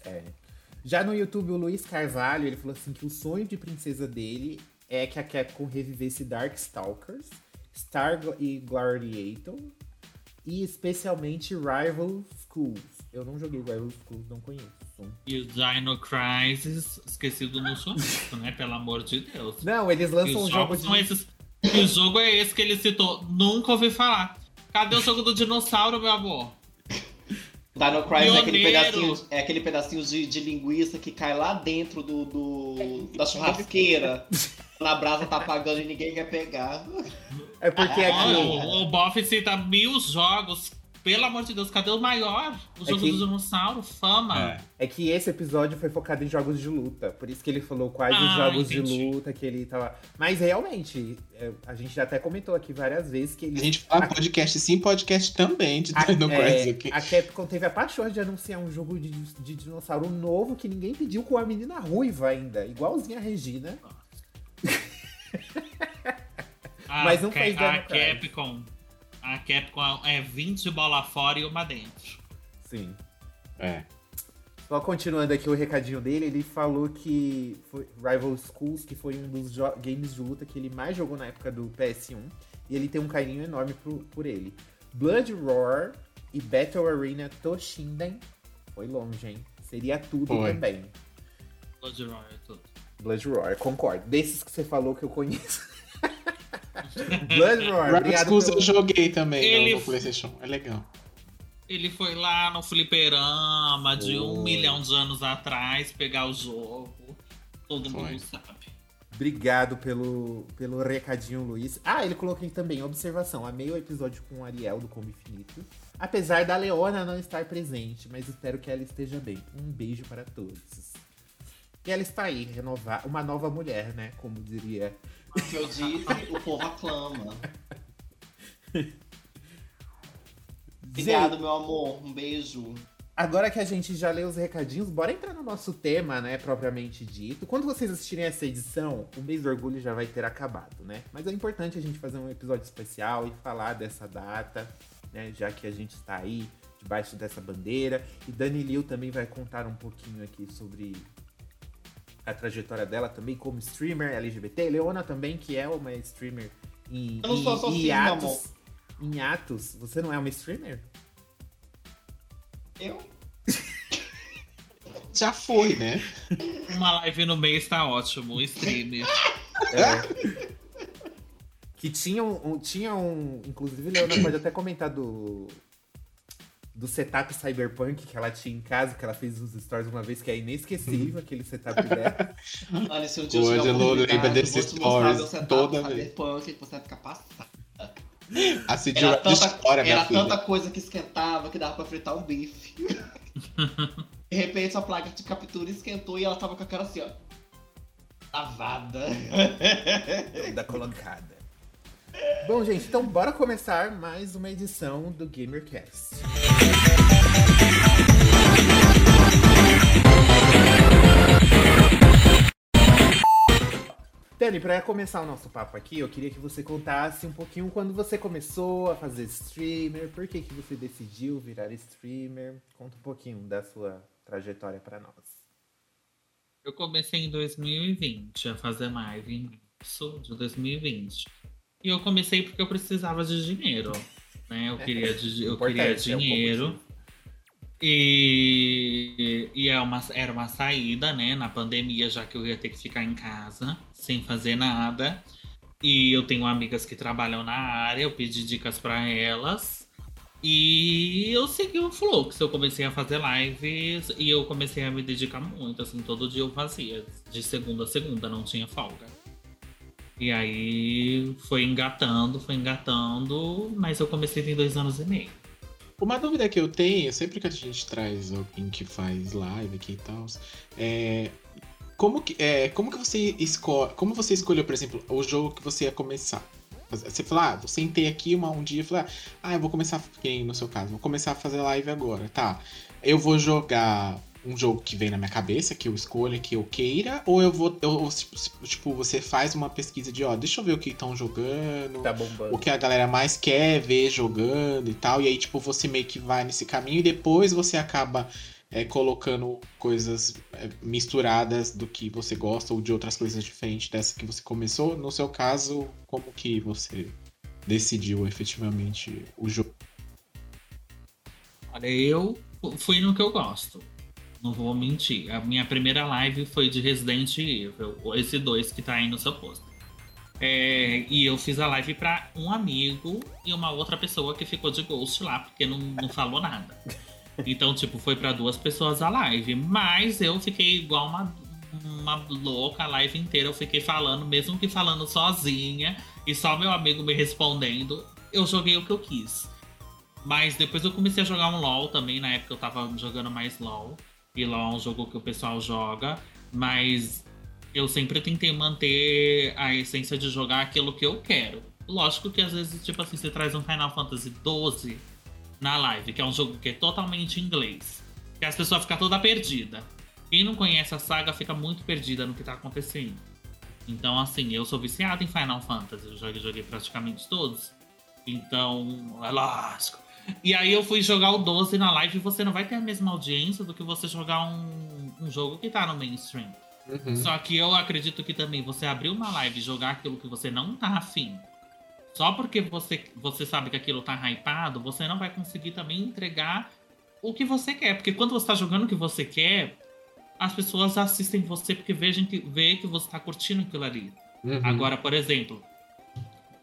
É. Já no YouTube, o Luiz Carvalho, ele falou assim que o sonho de princesa dele é que a Capcom revivesse Darkstalkers, Star e Gladiator e especialmente Rival Schools. Eu não joguei Rival Schools, não conheço. E o Dino Crisis, esquecido no soneto, né? Pelo amor de Deus. Não, eles lançam os um jogo jogos de... são esses. O jogo é esse que ele citou. Nunca ouvi falar. Cadê o jogo do dinossauro, meu amor? Dino Crisis é aquele pedacinho, é aquele pedacinho de, de linguiça que cai lá dentro do, do- da churrasqueira. Na brasa tá apagando e ninguém quer pegar. É porque Olha, aqui... o, o Boff cita mil jogos. Pelo amor de Deus, cadê o maior? O jogo que- do dinossauro, fama. É que esse episódio foi focado em jogos de luta. Por isso que ele falou quais os Ah, jogos de entendi. luta que ele tava. Mas realmente, é, a gente já até comentou aqui várias vezes que A ele. gente fala podcast sim, podcast também de A, é, aqui. a Capcom teve a paixão de anunciar um jogo de, de dinossauro novo que ninguém pediu com a menina ruiva ainda, igualzinha a Regina. A Mas não Ca- fez A Dino Crisis. Capcom. A Capcom é 20 bola fora e uma dentro. Sim. É. Só continuando aqui o recadinho dele, ele falou que foi Rival Schools, que foi um dos games de luta que ele mais jogou na época do PS1. E ele tem um carinho enorme por, por ele. Blood Roar e Battle Arena Toshinden. Foi longe, hein? Seria tudo Foi. também. Blood Roar e tudo. Blood Roar, concordo. Desses que você falou que eu conheço. Blood Roar, Rival obrigado Schools pelo... eu joguei também no- Ele- no, PlayStation. É legal. Ele foi lá no fliperama de um milhão de anos atrás pegar o jogo. Todo Foi. mundo sabe. Obrigado pelo, pelo recadinho, Luiz. Ah, ele colocou aqui também, observação. Amei o episódio com o Ariel do Combo Infinito. Apesar da Leona não estar presente, mas espero que ela esteja bem. Um beijo para todos. E ela está aí, renovar, uma nova mulher, né? Como diria. O que eu disse, o povo aclama. Obrigado, meu amor. Um beijo. Agora que a gente já leu os recadinhos, bora entrar no nosso tema, né, propriamente dito. Quando vocês assistirem essa edição, o mês do orgulho já vai ter acabado, né? Mas é importante a gente fazer um episódio especial e falar dessa data, né, já que a gente está aí debaixo dessa bandeira. E Dani Liu também vai contar um pouquinho aqui sobre a trajetória dela também como streamer LGBT. Leona também, que é uma streamer em, Eu não sou em- só em atos. amor. Em atos, você não é uma streamer? Eu? Já foi, né? Uma live no mês tá ótimo, o streamer. É. que tinha um, um- tinha um. Inclusive, Leona pode até comentar do. Do setup cyberpunk que ela tinha em casa, que ela fez uns stories uma vez, que é inesquecível aquele setup dela. Olha, se um dia O eu desses te mostrar stories meu setup toda vez. cyberpunk, você vai ficar passado. A Cid Era tanta, história, era tanta coisa que esquentava que dava pra fritar um bife. de repente a placa de captura esquentou e ela tava com a cara assim, ó. Lavada. da colocada. Bom, gente, então bora começar mais uma edição do GamerCast. Dani, para começar o nosso papo aqui, eu queria que você contasse um pouquinho quando você começou a fazer streamer, por que, que você decidiu virar streamer. Conta um pouquinho da sua trajetória para nós. Eu comecei em 2020 a fazer live em março de 2020. E eu comecei porque eu precisava de dinheiro. Né? Eu queria, de- eu queria é dinheiro. E, e é uma, era uma saída, né, na pandemia, já que eu ia ter que ficar em casa, sem fazer nada. E eu tenho amigas que trabalham na área, eu pedi dicas para elas. E eu segui o fluxo, eu comecei a fazer lives e eu comecei a me dedicar muito, assim, todo dia eu fazia, de segunda a segunda, não tinha folga. E aí foi engatando, foi engatando, mas eu comecei tem dois anos e meio. Uma dúvida que eu tenho, sempre que a gente traz alguém que faz live aqui e tal, é como que, é, como que você escolhe, como você escolheu, por exemplo, o jogo que você ia começar? Você fala, ah, eu sentei aqui uma, um dia e falei, ah, eu vou começar, no seu caso, vou começar a fazer live agora, tá? Eu vou jogar um jogo que vem na minha cabeça, que eu escolha, que eu queira, ou eu vou, eu, tipo, você faz uma pesquisa de, ó, deixa eu ver o que estão jogando, Tá o que a galera mais quer ver jogando e tal, e aí, tipo, você meio que vai nesse caminho e depois você acaba é, colocando coisas é, misturadas do que você gosta ou de outras coisas diferentes dessa que você começou. No seu caso, como que você decidiu efetivamente o jogo? Olha, eu fui no que eu gosto. Não vou mentir. A minha primeira live foi de Resident Evil, esse dois que tá aí no seu posto. É, e eu fiz a live para um amigo e uma outra pessoa que ficou de ghost lá, porque não, não falou nada. Então, tipo, foi para duas pessoas a live. Mas eu fiquei igual uma, uma louca a live inteira. Eu fiquei falando, mesmo que falando sozinha, e só meu amigo me respondendo. Eu joguei o que eu quis. Mas depois eu comecei a jogar um LOL também. Na época eu tava jogando mais LOL. LOL é um jogo que o pessoal joga. Mas eu sempre tentei manter a essência de jogar aquilo que eu quero. Lógico que às vezes, tipo assim, você traz um Final Fantasy XII na live, que é um jogo que é totalmente inglês. Que as pessoas ficam toda perdida. Quem não conhece a saga fica muito perdida no que tá acontecendo. Então, assim, eu sou viciado em Final Fantasy, eu joguei, joguei praticamente todos. Então, é lógico. E aí eu fui jogar o 12 na live e você não vai ter a mesma audiência do que você jogar um, um jogo que tá no mainstream. Uhum. Só que eu acredito que também você abrir uma live e jogar aquilo que você não tá afim. Só porque você, você sabe que aquilo tá hypado, você não vai conseguir também entregar o que você quer. Porque quando você tá jogando o que você quer, as pessoas assistem você porque vejam que, vê que você tá curtindo aquilo ali. Uhum. Agora, por exemplo,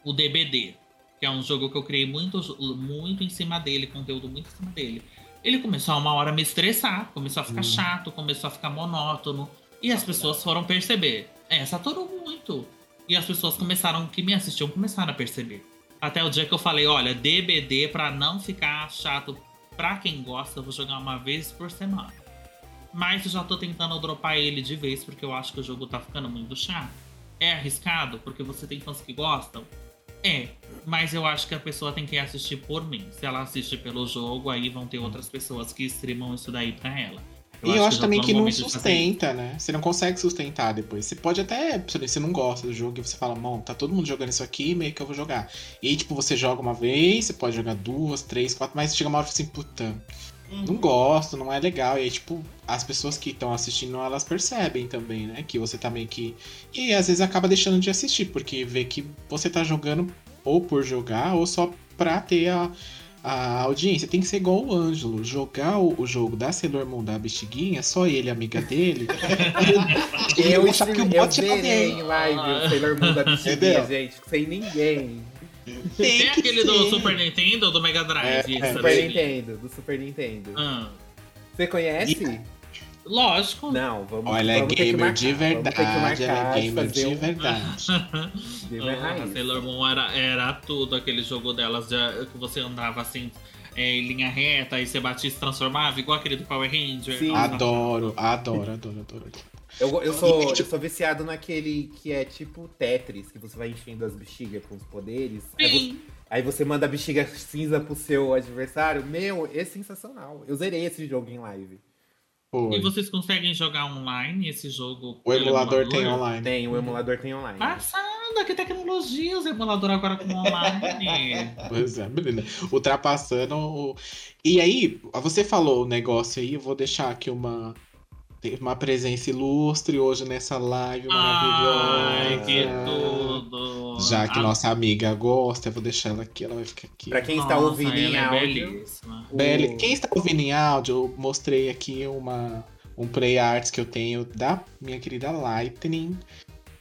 o DBD, que é um jogo que eu criei muito, muito em cima dele, conteúdo muito em cima dele. Ele começou a uma hora a me estressar, começou a ficar Hum. chato, começou a ficar monótono. E as pessoas foram perceber. É, saturou muito. E as pessoas começaram, que me assistiam, começaram a perceber. Até o dia que eu falei, olha, DBD, pra não ficar chato pra quem gosta, eu vou jogar uma vez por semana. Mas eu já tô tentando dropar ele de vez, porque eu acho que o jogo tá ficando muito chato. É arriscado, porque você tem fãs que gostam? É, mas eu acho que a pessoa tem que assistir por mim. Se ela assiste pelo jogo, aí vão ter outras pessoas que streamam isso daí pra ela. E eu acho também que não sustenta, né? Você não consegue sustentar depois. Você pode até, você não gosta do jogo e você fala, bom, tá todo mundo jogando isso aqui, meio que eu vou jogar. E aí, tipo, você joga uma vez, você pode jogar duas, três, quatro, mas chega uma hora e fala assim, puta, não gosto, não é legal. E aí, tipo, as pessoas que estão assistindo, elas percebem também, né? Que você tá meio que. E às vezes acaba deixando de assistir, porque vê que você tá jogando ou por jogar, ou só pra ter a, a audiência. Tem que ser igual o Ângelo. Jogar o, o jogo da Sailor Moon da bexiguinha, só ele, amiga dele. e Eu, achar que o eu bot é alguém. em live o Sailor Moon da Entendeu? gente, sem ninguém. Tem que aquele do. Super Nintendo ou do Mega Drive? É, é. Super? Nintendo, do Super Nintendo. Ah, Você conhece? lógico. Não, vamos Olha, é vamos ter que gamer marcar, de verdade. Marcar, é gamer de um verdade. gamer Ah. Sailor Moon era, era tudo, aquele jogo delas de- que você andava assim, é, em linha reta, e você batia e se transformava, igual aquele do Power Ranger. Sim. Adoro, adoro, adoro, adoro. Eu, eu, sou, eu tipo- sou viciado naquele que é tipo Tetris, que você vai enchendo as bexigas com os poderes. Aí você, aí você manda a bexiga cinza pro seu adversário. Meu, é sensacional. Eu zerei esse jogo em live. Foi. E vocês conseguem jogar online esse jogo? O emulador tem online. Tem, o emulador tem online. Passada, que tecnologia os emulador agora com online. Pois é, menina. Ultrapassando o. E aí, você falou o negócio aí, eu vou deixar aqui uma. Tem Uma presença ilustre hoje nessa live Ai, maravilhosa. que tudo. Já que Ah, nossa amiga gosta, eu vou deixar ela aqui, ela vai ficar aqui. Pra quem está nossa, ouvindo em é áudio. o- Quem está ouvindo em áudio, eu mostrei aqui uma, um play arts que eu tenho da minha querida Lightning.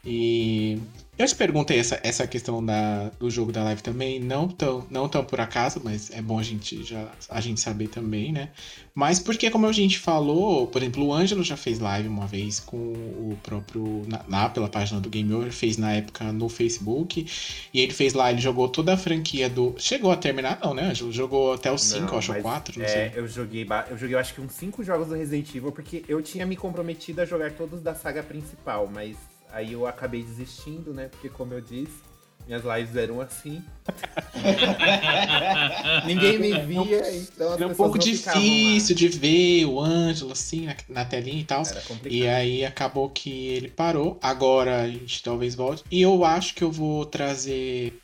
E Eu te perguntei essa, essa questão da, do jogo da live também, não tão, não tão por acaso, mas é bom a gente, já, a gente saber também, né? Mas porque, como a gente falou, por exemplo, o Ângelo já fez live uma vez com o próprio. Na, lá pela página do Game Over, fez na época no Facebook. E ele fez lá, ele jogou toda a franquia do. Chegou a terminar, não, né, Ângelo? Jogou até os 5, acho, mas, 4, não é, sei. Eu joguei, eu joguei, eu acho que uns 5 jogos do Resident Evil, porque eu tinha me comprometido a jogar todos da saga principal, mas aí eu acabei desistindo, né? Porque, como eu disse, minhas lives eram assim. Ninguém me via, então as Era um pessoas pouco difícil de ver o Ângelo assim na, na telinha e tal. lá. Era complicado. E aí acabou que ele parou. Agora a gente talvez volte. E eu acho que eu vou trazer,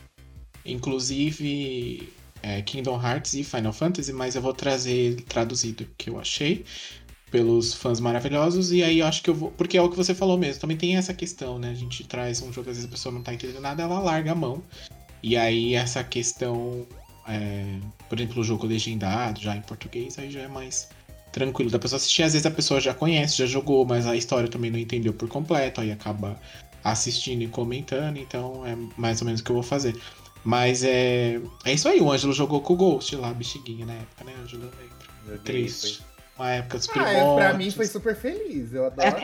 inclusive, é, Kingdom Hearts e Final Fantasy, mas eu vou trazer traduzido que eu achei pelos fãs maravilhosos. E aí eu acho que eu vou. Porque é o que você falou mesmo. Também tem essa questão, né? A gente traz um jogo, às vezes a pessoa não tá entendendo nada, ela larga a mão. E aí essa questão. é, por exemplo, o jogo legendado, já em português, aí já é mais tranquilo da pessoa assistir. Às vezes a pessoa já conhece, já jogou, mas a história também não entendeu por completo, aí acaba assistindo e comentando, então é mais ou menos o que eu vou fazer. Mas é. É isso aí, o Ângelo jogou com o Ghost lá, bexiguinha na época, né, Ângelo? Triste. foi- Uma época dos Ah, é, pra mim foi super feliz, eu adoro.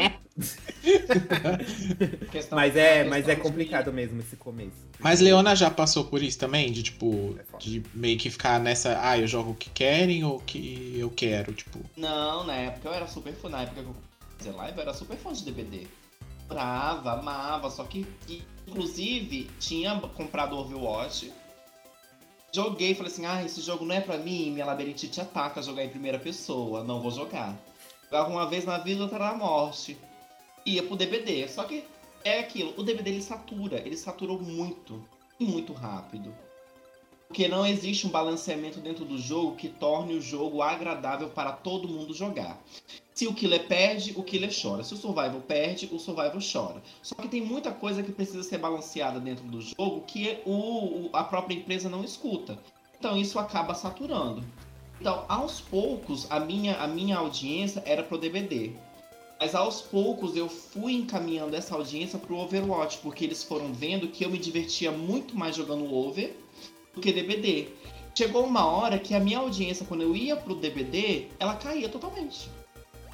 Questão- mas é, mas é complicado mesmo esse começo. Mas Leona já passou por isso também? De tipo, É de meio que ficar nessa. Ah, eu jogo o que querem ou o que eu quero, tipo. Não, na época eu era super fã. Na época que eu fazia live, eu era super fã de DBD. Brava, amava, só que, inclusive, tinha comprado o Overwatch. Joguei, falei assim, ah, esse jogo não é pra mim, minha labirintite ataca jogar em primeira pessoa, não vou jogar. Jogava uma vez na vida, outra na morte. Ia pro DBD, só que é aquilo, o DBD ele satura, ele saturou muito, e muito rápido. Porque não existe um balanceamento dentro do jogo que torne o jogo agradável para todo mundo jogar. Se o killer perde, o killer chora. Se o survival perde, o survival chora. Só que tem muita coisa que precisa ser balanceada dentro do jogo que o, o- a própria empresa não escuta. Então isso acaba saturando. Então, aos poucos, a minha, a minha audiência era pro DBD. Mas aos poucos eu fui encaminhando essa audiência pro Overwatch, porque eles foram vendo que eu me divertia muito mais jogando Over do que DBD. Chegou uma hora que a minha audiência, quando eu ia pro DBD, ela caía totalmente.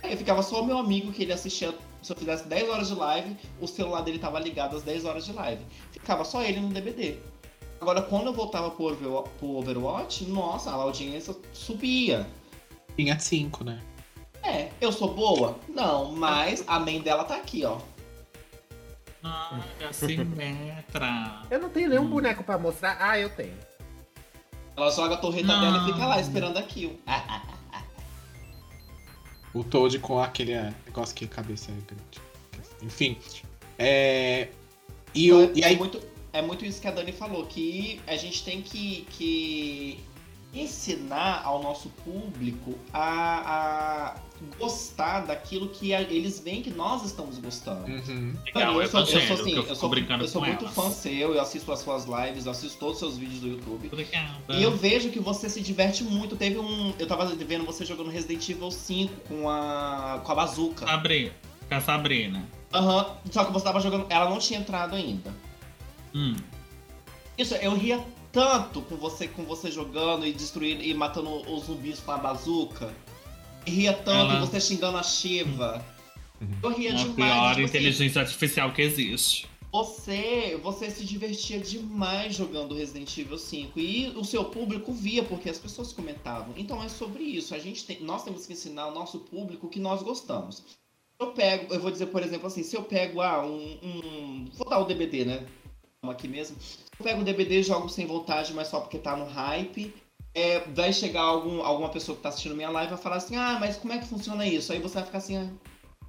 Aí eu ficava só o meu amigo que ele assistia. Se eu fizesse 10 horas de live, o celular dele tava ligado às 10 horas de live. Ficava só ele no DBD. Agora, quando eu voltava pro Overwa- pro Overwatch, nossa, a audiência subia. Tinha cinco, né? É, eu sou boa? Não, mas a main dela tá aqui, ó. Ai, assim, metra. Eu não tenho nenhum Hum. boneco pra mostrar. Ah, eu tenho. Ela joga a torreta Não. dela e fica lá esperando a kill. O Toad com aquele é, negócio que a cabeça é grande. Enfim. É. E, o, Então, e é, aí. muito, é muito isso que a Dani falou, que a gente tem que, que ensinar ao nosso público a, a gostar daquilo que a- eles veem que nós estamos gostando. Uhum. Legal, eu eu sou, eu assim, eu eu sou, brincando eu sou com muito elas. fã seu, eu assisto as suas lives, eu assisto todos os seus vídeos do YouTube. E eu vejo que você se diverte muito. Teve um. Eu tava vendo você jogando Resident Evil 5 com a. com a bazuca. Sabrina. Com a Sabrina. Aham. Só que você tava jogando. Ela não tinha entrado ainda. Hum. Isso, eu ria tanto com você, com você jogando e destruindo e matando os zumbis com a bazuca. E ria tanto Ela- e você xingando a Shiva. Eu ria A demais. pior tipo assim, inteligência artificial que existe. você, você se divertia demais jogando Resident Evil 5 e o seu público via porque as pessoas comentavam. Então é sobre isso. A gente tem, nós temos que ensinar ao nosso público o que nós gostamos. Eu pego, eu vou dizer por exemplo assim, se eu pego ah, um, um vou dar o DBD, né? Aqui mesmo. Eu pego o DBD, jogo sem vontade, mas só porque tá no hype. É, vai chegar algum, alguma pessoa que tá assistindo minha live e vai falar assim: "Ah, mas como é que funciona isso?" Aí você vai ficar assim: ah,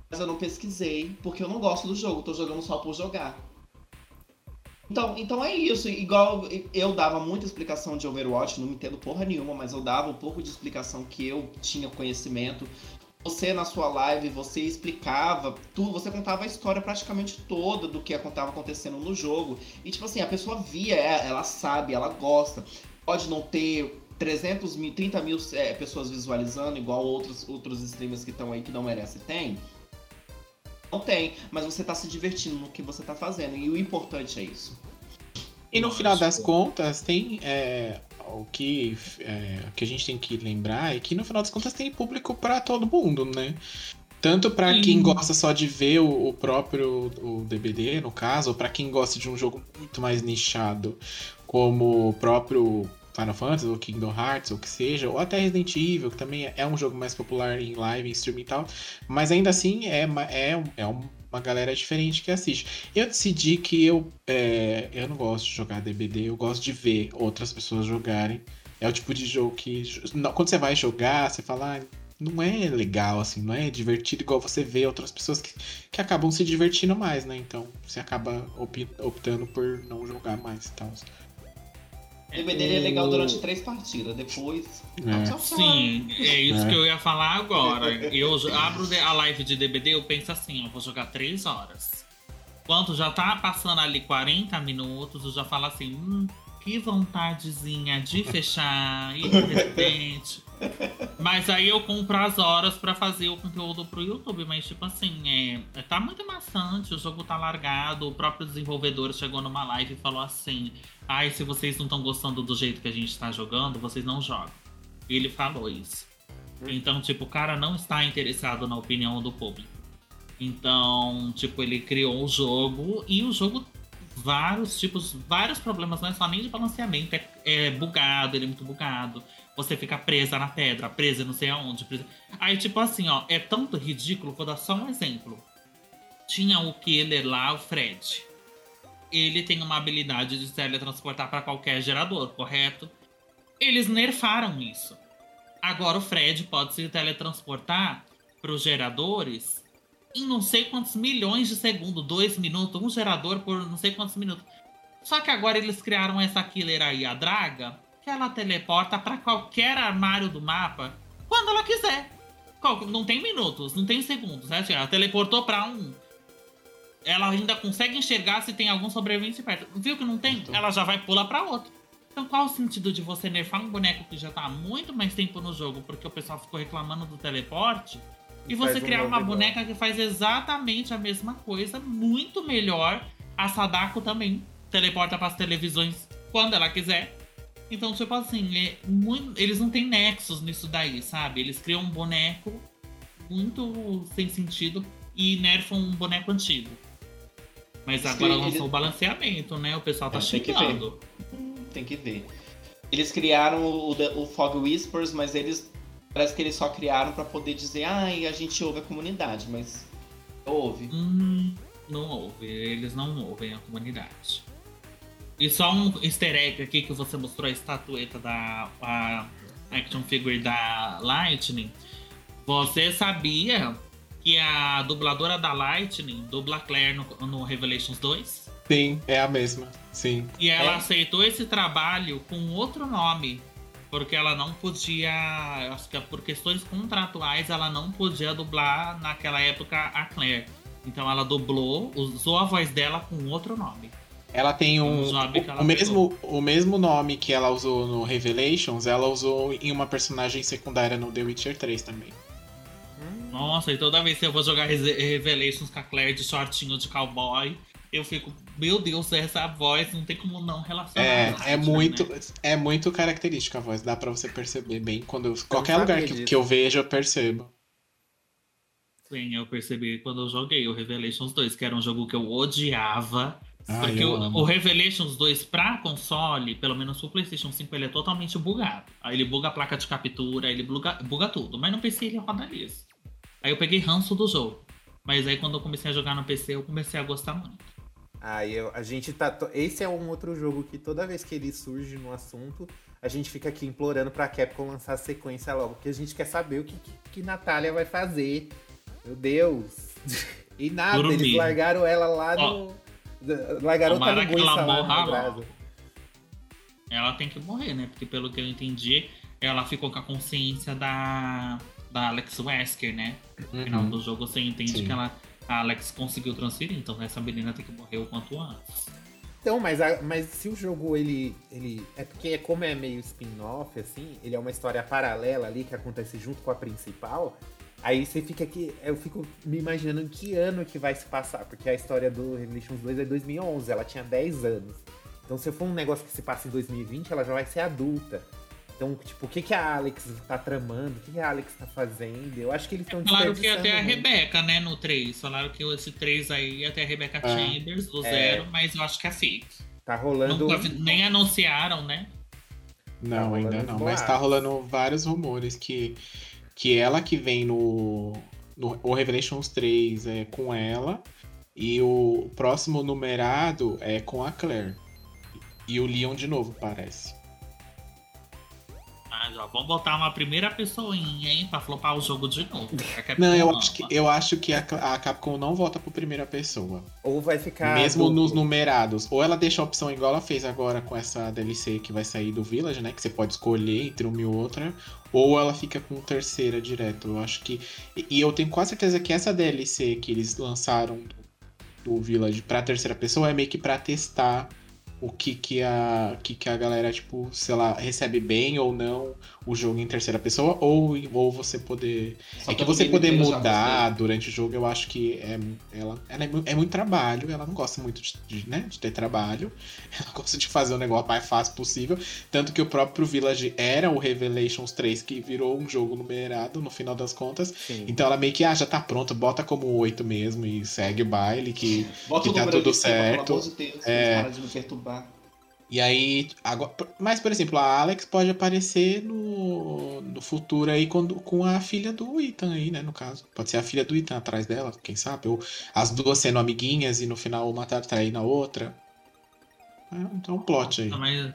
mas eu não pesquisei, porque eu não gosto do jogo, tô jogando só por jogar. Então, então é isso. Igual eu dava muita explicação de Overwatch, não me entendo porra nenhuma, mas eu dava um pouco de explicação que eu tinha conhecimento. Você na sua live, você explicava tudo, você contava a história praticamente toda do que estava acontecendo no jogo. E tipo assim, a pessoa via, é, ela sabe, ela gosta. Pode não ter 300 mil, 30 mil é, pessoas visualizando, igual outros, outros streamers que estão aí que não merecem, tem. Não tem, mas você tá se divertindo no que você tá fazendo. E o importante é isso. E no final das contas, tem. é, o que, é, o que a gente tem que lembrar é que no final das contas tem público pra todo mundo, né? Tanto pra Sim. quem gosta só de ver o, o próprio o DBD, no caso, ou pra quem gosta de um jogo muito mais nichado, como o próprio Final Fantasy, ou Kingdom Hearts, ou o que seja, ou até Resident Evil, que também é um jogo mais popular em live, em streaming e tal. Mas ainda assim é, é, é uma galera diferente que assiste. Eu decidi que eu, é, eu não gosto de jogar DBD, eu gosto de ver outras pessoas jogarem. É o tipo de jogo que. quando você vai jogar, você fala. "Ah, não é legal, assim, não é divertido igual você vê outras pessoas que, que acabam se divertindo mais, né? Então você acaba optando por não jogar mais e tal. O DVD é legal durante três partidas. Depois. É. Tchau, tchau. Sim, é isso É. que eu ia falar agora. Eu abro a live de DBD, eu penso assim, ó, vou jogar 3 horas. Quando já tá passando ali 40 minutos, eu já falo assim, hum, que vontadezinha de fechar, e de repente. Mas aí eu compro as horas pra fazer o conteúdo pro YouTube. Mas, tipo assim, é, tá muito maçante, o jogo tá largado. O próprio desenvolvedor chegou numa live e falou assim: Ai, se vocês não estão gostando do jeito que a gente tá jogando, vocês não jogam. Ele falou isso. Então, tipo, o cara não está interessado na opinião do público. Então, tipo, ele criou o jogo e o jogo, vários tipos, vários problemas, não é só nem de balanceamento, é, é bugado, ele é muito bugado. Você fica presa na pedra, presa não sei aonde. Presa... Aí, tipo assim, ó, é tanto ridículo, vou dar só um exemplo. Tinha o killer lá, o Fred. Ele tem uma habilidade de teletransportar para qualquer gerador, correto? Eles nerfaram isso. Agora o Fred pode se teletransportar para os geradores em não sei quantos milhões de segundos, dois minutos, um gerador por não sei quantos minutos. Só que agora eles criaram essa killer aí, a Draga, que ela teleporta para qualquer armário do mapa quando ela quiser. Não tem minutos, não tem segundos, né? Assim, Ela teleportou para um. Ela ainda consegue enxergar se tem algum sobrevivente perto. Viu que não tem? Ela já vai pular para outro. Então qual o sentido de você nerfar um boneco que já tá há muito mais tempo no jogo porque o pessoal ficou reclamando do teleporte? E Faz você um criar novo uma igual. boneca que faz exatamente a mesma coisa, muito melhor. A Sadako também teleporta para as televisões quando ela quiser. Então, tipo assim, é muito- eles não têm nexos nisso daí, sabe? Eles criam um boneco muito sem sentido e nerfam um boneco antigo. Mas agora lançou eles- o balanceamento, né? O pessoal tá É, tem que ver. xingando. Tem que ver. Eles criaram o, o Fog Whispers, mas eles. Parece que eles só criaram pra poder dizer, ai, a gente ouve a comunidade, mas. Ouve. Hum, não ouve, eles não ouvem a comunidade. E só um easter egg aqui que você mostrou a estatueta da a action figure da Lightning. Você sabia que a dubladora da Lightning dubla a Claire no, no Revelations 2? Sim, é a mesma. Sim. E ela É? aceitou esse trabalho com outro nome. Porque ela não podia. Acho que é por questões contratuais, ela não podia dublar naquela época a Claire. Então ela dublou, usou a voz dela com outro nome. Ela tem um. Um que ela o, mesmo, o mesmo nome que ela usou no Revelations, ela usou em uma personagem secundária no The Witcher 3 também. Nossa, e toda vez que eu vou jogar Revelations com a Claire de shortinho de cowboy, eu fico, meu Deus, essa voz não tem como não relacionar. É, é muito, né? é muito característica a voz, dá pra você perceber bem. Quando eu- qualquer lugar sabia que, que eu vejo, eu percebo. Sim, eu percebi quando eu joguei o Revelations 2, que era um jogo que eu odiava. Ai, Porque eu o, o Revelations 2 pra console, pelo menos pro PlayStation 5, ele é totalmente bugado. Aí ele buga a placa de captura, ele buga, buga tudo. Mas no PC ele roda liso. Aí eu peguei ranço do jogo. Mas aí quando eu comecei a jogar no PC, eu comecei a gostar muito. Aí eu- a gente tá. Esse é um outro jogo que toda vez que ele surge no assunto, a gente fica aqui implorando pra Capcom lançar a sequência logo, porque a gente quer saber o que, que, que Natália vai fazer. Meu Deus! E nada, Dormir. eles largaram ela lá no. Largaram outra que ela lá morra no. Ela tem que morrer, né? Porque pelo que eu entendi, ela ficou com a consciência da, da Alex Wesker, né? No final Uhum. do jogo você entende Sim. que ela, a Alex conseguiu transferir, então essa menina tem que morrer o quanto antes. Então, mas, a- mas se o jogo ele, ele. É porque como é meio spin-off, assim, ele é uma história paralela ali que acontece junto com a principal. Aí você fica aqui, eu fico me imaginando em que ano que vai se passar, porque a história do Revelations 2 é 2011, ela tinha 10 anos. Então se for um negócio que se passa em 2020, ela já vai ser adulta. Então, tipo, o que, que a Alex tá tramando? O que, que a Alex tá fazendo? Eu acho que eles estão Falaram que ia ter a Rebeca, né, no 3. Falaram que esse 3 aí ia ter a Rebeca ah, Chambers, do é... zero, mas eu acho que é fake. Tá rolando. Não, nem anunciaram, né? Não, tá ainda não. Mas tá rolando vários rumores que, que ela que vem no, no o Revelations 3 é com ela. E o próximo numerado é com a Claire. E o Leon de novo, parece. Mas, ó, vamos botar uma primeira pessoinha, hein, pra flopar o jogo de novo. Não, eu acho, que, eu acho que a, a Capcom não volta pro primeira pessoa. Ou vai ficar. Mesmo duplo. nos numerados. Ou ela deixa a opção igual ela fez agora com essa DLC que vai sair do Village, né? Que você pode escolher entre uma e outra. Ou ela fica com terceira direto. Eu acho que. E eu tenho quase certeza que essa DLC que eles lançaram do Village pra terceira pessoa é meio que pra testar o que que a que que a galera tipo se ela recebe bem ou não o jogo em terceira pessoa ou ou você poder Só é que você poder mudar durante o jogo eu acho que é ela, ela é, é, muito trabalho ela não gosta muito de, de, né, de ter trabalho ela gosta de fazer o negócio mais fácil possível tanto que o próprio Village era o Revelations 3 que virou um jogo numerado no final das contas. Sim. então ela meio que ah já tá pronto bota como 8 mesmo e segue o baile que, que tá tudo certo. de Deus, é, e aí, agora, mas por exemplo, a Alex pode aparecer no, no futuro aí com, com a filha do Ethan aí, né, no caso. Pode ser a filha do Ethan atrás dela, quem sabe? Ou as duas sendo amiguinhas e no final uma tá traindo a outra. É, então um plot aí. Mas,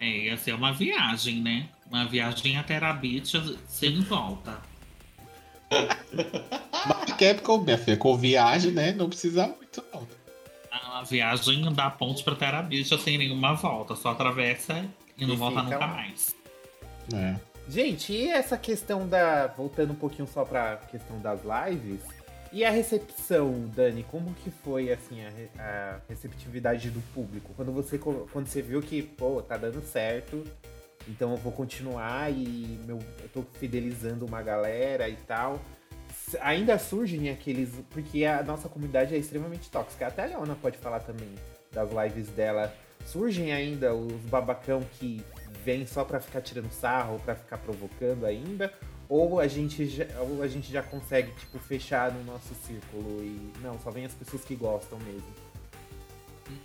é, ia ser uma viagem, né? Uma viagem até Terabit sem volta. Mas Capcom, minha filha, com viagem, né? Não precisa muito, não a viagem dá pontos pra Terabithia sem nenhuma volta. Só atravessa e não e volta nunca mais. É. Gente, e essa questão da. Voltando um pouquinho só pra questão das lives. E a recepção, Dani, como que foi assim a, a, receptividade do público? Quando você, quando você viu que, pô, tá dando certo, então eu vou continuar e meu, eu tô fidelizando uma galera e tal ainda surgem aqueles. Porque a nossa comunidade é extremamente tóxica. Até a Leona pode falar também das lives dela. Surgem ainda os babacão que vêm só pra ficar tirando sarro, pra ficar provocando ainda. Ou a gente já, ou a gente já consegue, tipo, fechar no nosso círculo e. Não, só vem as pessoas que gostam mesmo.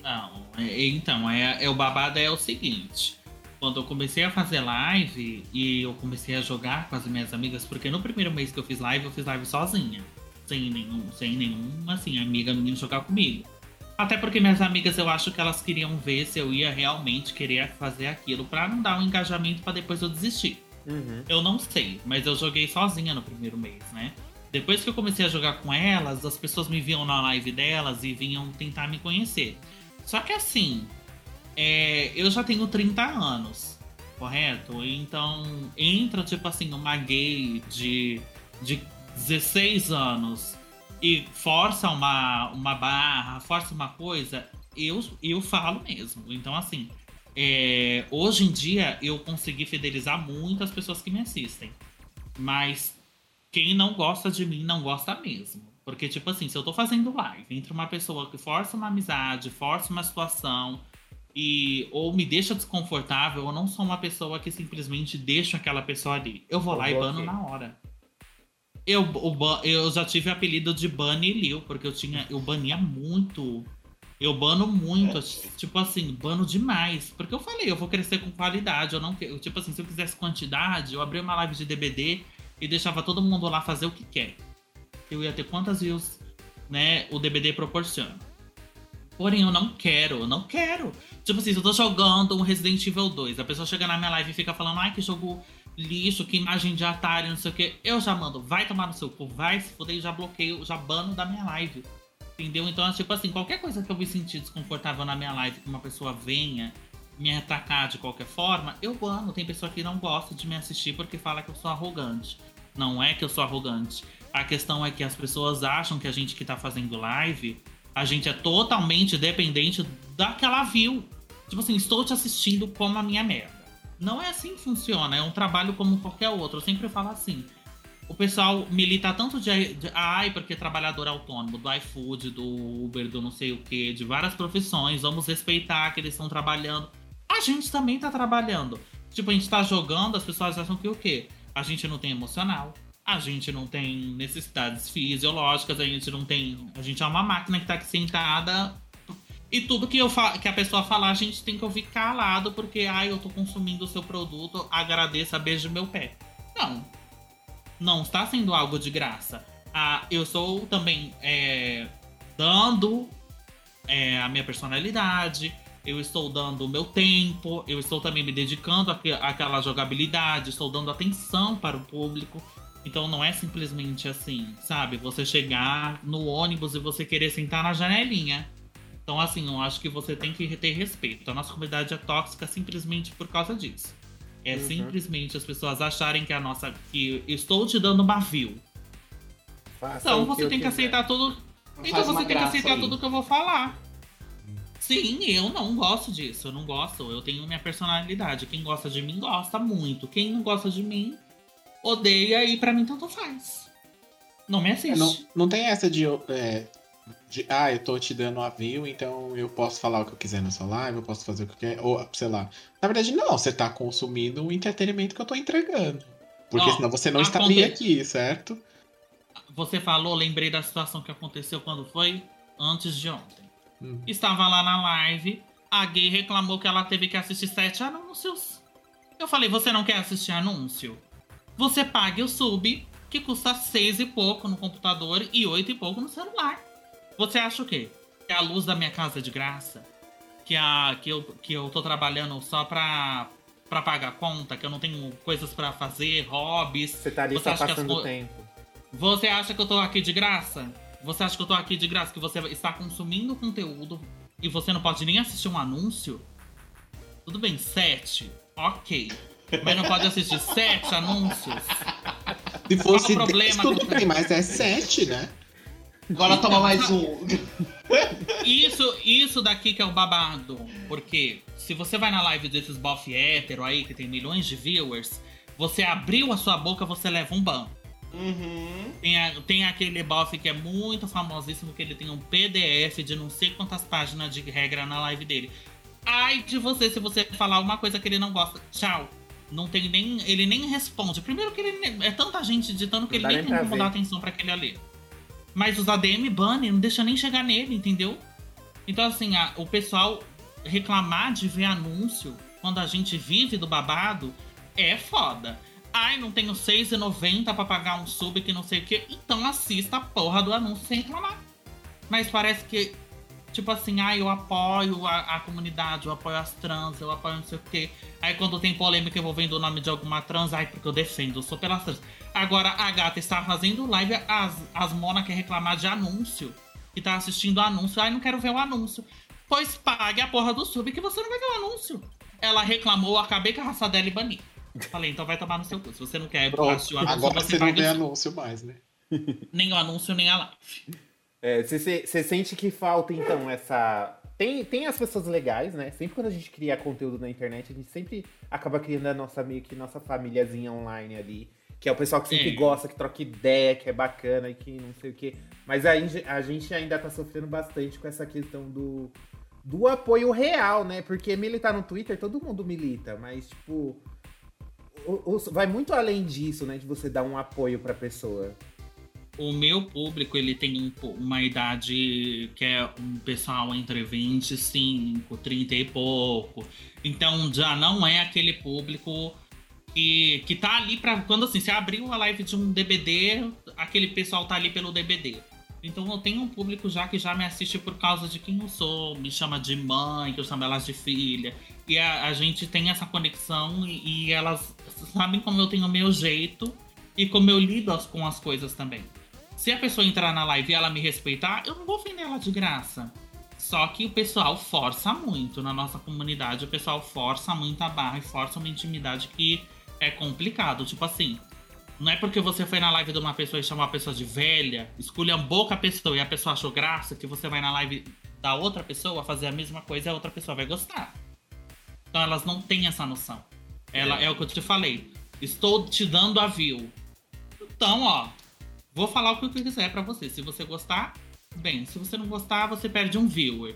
Não, é, então, é, é o babado é o seguinte quando eu comecei a fazer live e eu comecei a jogar com as minhas amigas, porque no primeiro mês que eu fiz live, eu fiz live sozinha. Sem nenhum, sem nenhum, assim, amiga minha jogar comigo. Até porque minhas amigas, eu acho que elas queriam ver se eu ia realmente querer fazer aquilo para não dar um engajamento para depois eu desistir. Uhum. Eu não sei, mas eu joguei sozinha no primeiro mês, né? Depois que eu comecei a jogar com elas, as pessoas me viam na live delas e vinham tentar me conhecer. Só que assim, é, eu já tenho 30 anos, correto? Então, entra, tipo assim, uma gay de, de 16 anos e força uma, uma barra, força uma coisa, eu, eu falo mesmo. Então, assim, é, hoje em dia eu consegui fidelizar muitas pessoas que me assistem. Mas quem não gosta de mim não gosta mesmo. Porque, tipo assim, se eu tô fazendo live entre uma pessoa que força uma amizade, força uma situação, e ou me deixa desconfortável, ou não sou uma pessoa que simplesmente deixa aquela pessoa ali. Eu vou eu lá vou e bano aqui. na hora. Eu, o, eu já tive o apelido de Bunny Liu, porque eu tinha. Eu bania muito. Eu bano muito, é. tipo assim, bano demais. Porque eu falei, eu vou crescer com qualidade. Eu não eu, Tipo assim, se eu quisesse quantidade, eu abria uma live de DBD e deixava todo mundo lá fazer o que quer. Eu ia ter quantas views, né, o DBD proporciona. Porém, eu não quero, eu não quero. Tipo assim, se eu tô jogando um Resident Evil 2, a pessoa chega na minha live e fica falando, ai, que jogo lixo, que imagem de Atari, não sei o que. Eu já mando, vai tomar no seu cu, vai se fuder, já bloqueio, já bano da minha live. Entendeu? Então, tipo assim, qualquer coisa que eu me sentir desconfortável na minha live, que uma pessoa venha me atacar de qualquer forma, eu bano. Tem pessoa que não gosta de me assistir porque fala que eu sou arrogante. Não é que eu sou arrogante. A questão é que as pessoas acham que a gente que tá fazendo live a gente é totalmente dependente daquela view. Tipo assim, estou te assistindo como a minha merda. Não é assim que funciona, é um trabalho como qualquer outro. Eu sempre falo assim. o pessoal milita tanto de, de ai, porque trabalhador autônomo, do iFood, do Uber, do não sei o que, de várias profissões, vamos respeitar que eles estão trabalhando. A gente também tá trabalhando. Tipo, a gente tá jogando, as pessoas acham que o quê? A gente não tem emocional, a gente não tem necessidades fisiológicas, a gente não tem. A gente é uma máquina que tá aqui sentada. E tudo que, eu que a pessoa falar, a gente tem que ouvir calado, porque, ai, eu tô consumindo o seu produto, agradeça, beijo meu pé. Não. Não está sendo algo de graça. Ah, eu sou também é, dando é, a minha personalidade, eu estou dando o meu tempo, eu estou também me dedicando àquela jogabilidade, estou dando atenção para o público. Então não é simplesmente assim, sabe? Você chegar no ônibus e você querer sentar na janelinha. Então, assim, eu acho que você tem que ter respeito. A nossa comunidade é tóxica simplesmente por causa disso. É uhum. simplesmente as pessoas acharem que a nossa. que estou te dando uma view. Faça então você tem que quiser. aceitar tudo. Então você tem que aceitar aí. tudo que eu vou falar. Sim, eu não gosto disso. Eu não gosto. Eu tenho minha personalidade. Quem gosta de mim gosta muito. Quem não gosta de mim odeia e para mim tanto faz. Não me assiste. É, não, não tem essa de, é, de, Ah, eu tô te dando a view, então eu posso falar o que eu quiser na sua live, eu posso fazer o que eu quero. Ou, sei lá. Na verdade, não. Você tá consumindo o entretenimento que eu tô entregando. Porque senão você não estaria aqui, certo? Você falou, lembrei da situação que aconteceu quando foi? Antes de ontem. Hum. Estava lá na live, a gay reclamou que ela teve que assistir sete anúncios. Eu falei, você não quer assistir anúncio? Você pague o sub, que custa seis e pouco no computador e oito e pouco no celular. Você acha o quê? Que a luz da minha casa é de graça? Que, a, que, eu, que eu tô trabalhando só pra, pra pagar conta? Que eu não tenho coisas para fazer, hobbies? Você tá ali você só passando as... tempo. Você acha que eu tô aqui de graça? Você acha que eu tô aqui de graça? Que você está consumindo conteúdo e você não pode nem assistir um anúncio? Tudo bem, sete. Ok. Mas não pode assistir sete anúncios? Se fosse Qual o problema? tudo bem, mas é sete, né? Agora toma mais um. Isso, isso daqui que é o babado. Porque se você vai na live desses bof hétero aí, que tem milhões de viewers, você abriu a sua boca, você leva um ban. Uhum. Tem, a, tem aquele bof que é muito famosíssimo, que ele tem um PDF de não sei quantas páginas de regra na live dele. Ai de você se você falar uma coisa que ele não gosta. Tchau. Não tem nem. Ele nem responde. Primeiro que ele é tanta gente ditando que ele nem tem como dar atenção para aquele ali. Mas os ADM banner não deixa nem chegar nele, entendeu? Então, assim, a, o pessoal reclamar de ver anúncio quando a gente vive do babado é foda. Ai, não tenho R$6,90 pra pagar um sub que não sei o que. Então assista a porra do anúncio sem reclamar. Mas parece que Tipo assim, ah, eu apoio a, a, comunidade, eu apoio as trans, eu apoio não sei o quê. Aí quando tem polêmica envolvendo o nome de alguma trans, ai, porque eu defendo, eu sou pelas trans. Agora a gata está fazendo live, as, as mona quer reclamar de anúncio. E tá assistindo o anúncio, ai, não quero ver o anúncio. Pois pague a porra do sub que você não vai ver o anúncio. Ela reclamou, acabei com a raça dela e bani. Falei, então vai tomar no seu cu. Se você não quer assistir o anúncio, agora você, você não vê anúncio mais, né? Nem o anúncio, nem a live. Você é, sente que falta, então, essa. Tem, tem as pessoas legais, né? Sempre quando a gente cria conteúdo na internet, a gente sempre acaba criando a nossa meio que nossa famíliazinha online ali. Que é o pessoal que sempre gosta, que troca ideia, que é bacana e que não sei o quê. Mas aí a gente ainda tá sofrendo bastante com essa questão do, do apoio real, né? Porque militar no Twitter, todo mundo milita, mas, tipo. O, o, vai muito além disso, né? De você dar um apoio pra pessoa o meu público ele tem um, uma idade que é um pessoal entre 25, 30 e pouco. Então já não é aquele público que, que tá ali para quando assim, se abriu a live de um DBD, aquele pessoal tá ali pelo DBD. Então eu tenho um público já que já me assiste por causa de quem eu sou, me chama de mãe, que eu chamo elas de filha. E a, a gente tem essa conexão e, e elas sabem como eu tenho o meu jeito e como eu lido com as coisas também. Se a pessoa entrar na live e ela me respeitar, eu não vou ofender ela de graça. Só que o pessoal força muito na nossa comunidade, o pessoal força muito a barra e força uma intimidade que é complicado. Tipo assim, não é porque você foi na live de uma pessoa e chamou a pessoa de velha, esculhambou com a pessoa e a pessoa achou graça, que você vai na live da outra pessoa fazer a mesma coisa e a outra pessoa vai gostar. Então elas não têm essa noção. Ela é, é o que eu te falei. Estou te dando a view Então, ó, vou falar o que eu quiser pra você. Se você gostar, bem. Se você não gostar, você perde um viewer.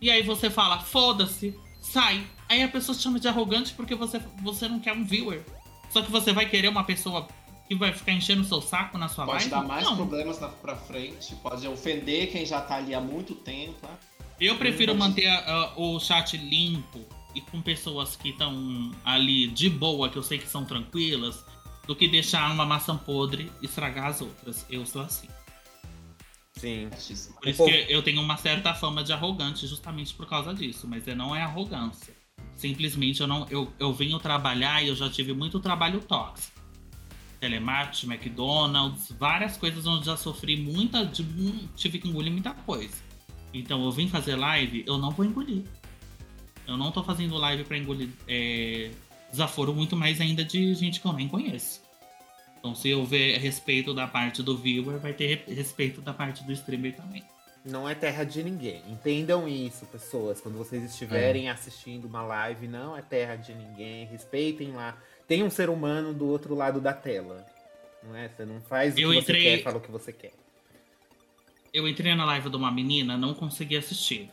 E aí você fala, foda-se, sai. Aí a pessoa te chama de arrogante porque você, você não quer um viewer. Só que você vai querer uma pessoa que vai ficar enchendo o seu saco na sua Pode live? dar mais não. problemas na, pra frente, pode ofender quem já tá ali há muito tempo, né? Eu prefiro Hum, manter a- a- o chat limpo e com pessoas que estão ali de boa, que eu sei que são tranquilas, do que deixar uma maçã podre e estragar as outras. Eu sou assim. Sim. Por isso que eu tenho uma certa fama de arrogante justamente por causa disso, mas é- não é arrogância. Simplesmente eu não eu, eu venho trabalhar e eu já tive muito trabalho tóxico. Telemarketing, McDonald's, várias coisas onde já sofri muita. de tive que engolir muita coisa. Então eu vim fazer live, eu não vou engolir. Eu não tô fazendo live pra engolir é, desaforo muito mais ainda de gente que eu nem conheço. Então se eu ver respeito da parte do viewer, vai ter re- respeito da parte do streamer também. Não é terra de ninguém. Entendam isso, pessoas. Quando vocês estiverem assistindo uma live, não é terra de ninguém. Respeitem lá. Tem um ser humano do outro lado da tela. Não é? Você não faz o Eu que entrei- você quer, fala o que você quer. Eu entrei na live de uma menina, não consegui assistir.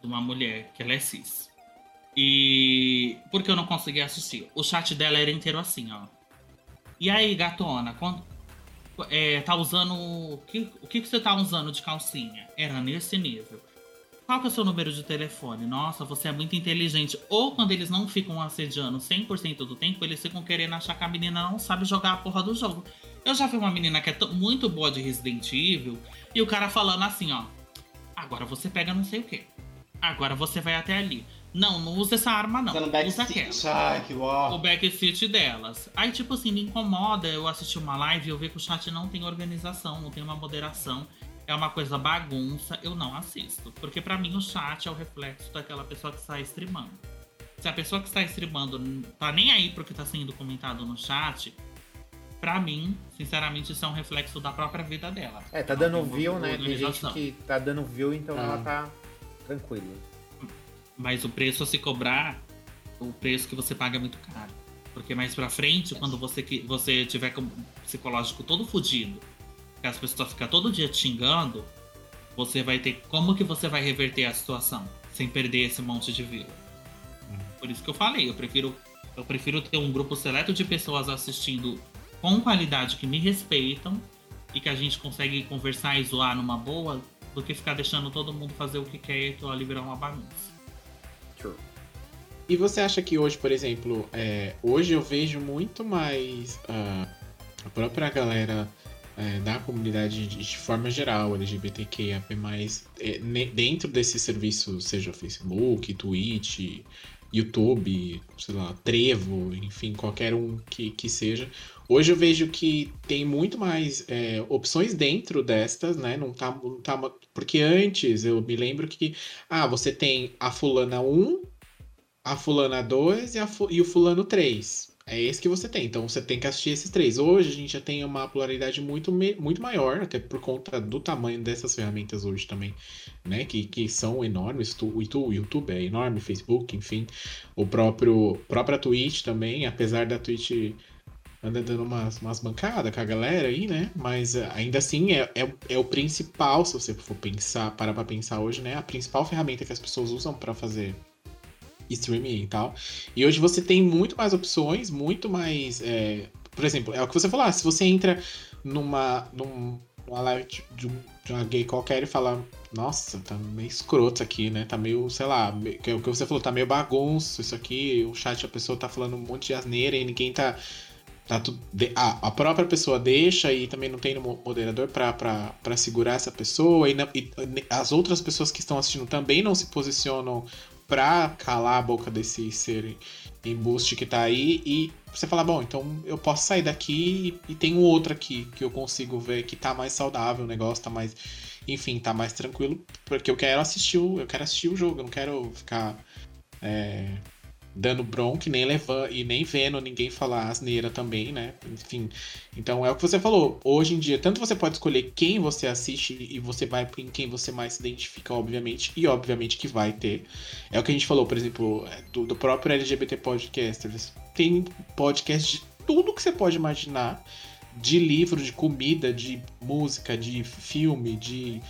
De uma mulher, que ela é cis. E. Por que eu não consegui assistir? O chat dela era inteiro assim, ó. E aí, gatona, quando, é, tá usando. O que, o que, que você tá usando de calcinha? Era nesse nível. Qual que é o seu número de telefone? Nossa, você é muito inteligente. Ou quando eles não ficam assediando 100% do tempo, eles ficam querendo achar que a menina não sabe jogar a porra do jogo. Eu já vi uma menina que é muito boa de Resident Evil e o cara falando assim, ó. Agora você pega não sei o que. Agora você vai até ali. Não, não usa essa arma não. Usando Usa aquela. Ai, que o backseat delas. Aí, tipo assim, me incomoda eu assistir uma live e eu ver que o chat não tem organização, não tem uma moderação. É uma coisa bagunça, eu não assisto. Porque pra mim o chat é o reflexo daquela pessoa que está streamando. Se a pessoa que está streamando tá nem aí pro que tá sendo comentado no chat, pra mim, sinceramente, isso é um reflexo da própria vida dela. É, tá dando view, né? Tem gente que tá dando view, então Ah. ela tá tranquila. Mas o preço a se cobrar, o preço que você paga é muito caro. Porque mais pra frente, quando você, você tiver com psicológico todo fudido, que as pessoas ficam todo dia te xingando, você vai ter. Como que você vai reverter a situação? Sem perder esse monte de view. Por isso que eu falei, eu prefiro, eu prefiro ter um grupo seleto de pessoas assistindo com qualidade que me respeitam e que a gente consegue conversar e zoar numa boa, do que ficar deixando todo mundo fazer o que quer e aquilo ali virar uma bagunça. True. E você acha que hoje, por exemplo, é, hoje eu vejo muito mais ah, a própria galera é, da comunidade de, de forma geral, LGBTQIA+, é, ne- dentro desses serviços, seja Facebook, Twitch, YouTube, sei lá, Trevo, enfim, qualquer um que, que seja. Hoje eu vejo que tem muito mais é, opções dentro destas, né? Não tá, não tá. Porque antes eu me lembro que, ah, você tem a fulana 1, a fulana 2 e, a fu- e o fulano 3. É esse que você tem. Então você tem que assistir esses três. Hoje a gente já tem uma pluralidade muito, muito maior, até por conta do tamanho dessas ferramentas hoje também, né? Que, que são enormes. O YouTube é enorme, Facebook, enfim. O próprio própria Twitch também, apesar da Twitch anda dando umas, umas bancadas com a galera aí, né? Mas eh, ainda assim é, é, é o principal, se você for pensar, parar pra pensar hoje, né? A principal ferramenta que as pessoas usam pra fazer streaming e tal. E hoje você tem muito mais opções, muito mais. é, Por exemplo, é o que você falou, ah, se você entra numa, num- numa live de, de um- uma gay qualquer e fala, nossa, tá meio escroto aqui, né? Tá meio, sei lá, me- que é o que você falou, tá meio bagunço isso aqui, o chat, a pessoa tá falando um monte de asneira e ninguém tá. Tá a, a própria pessoa deixa e também não tem moderador pra segurar essa pessoa e, não- e as outras pessoas que estão assistindo também não se posicionam pra calar a boca desse ser embuste que tá aí e você fala, bom, então eu posso sair daqui e, e tem um outro aqui que eu consigo ver que tá mais saudável, o negócio tá mais, enfim, tá mais tranquilo, porque eu quero assistir o, eu quero assistir o jogo, eu não quero ficar é, dando bronca nem levando e nem vendo ninguém falar asneira também, né? Enfim. Então é o que você falou. Hoje em dia, tanto você pode escolher quem você assiste e você vai em quem você mais se identifica, obviamente, e obviamente que vai ter. É o que a gente falou, por exemplo, é, do, do próprio LGBT Podcasters. Tem podcast de tudo que você pode imaginar. de livro, de comida, de música, de filme, de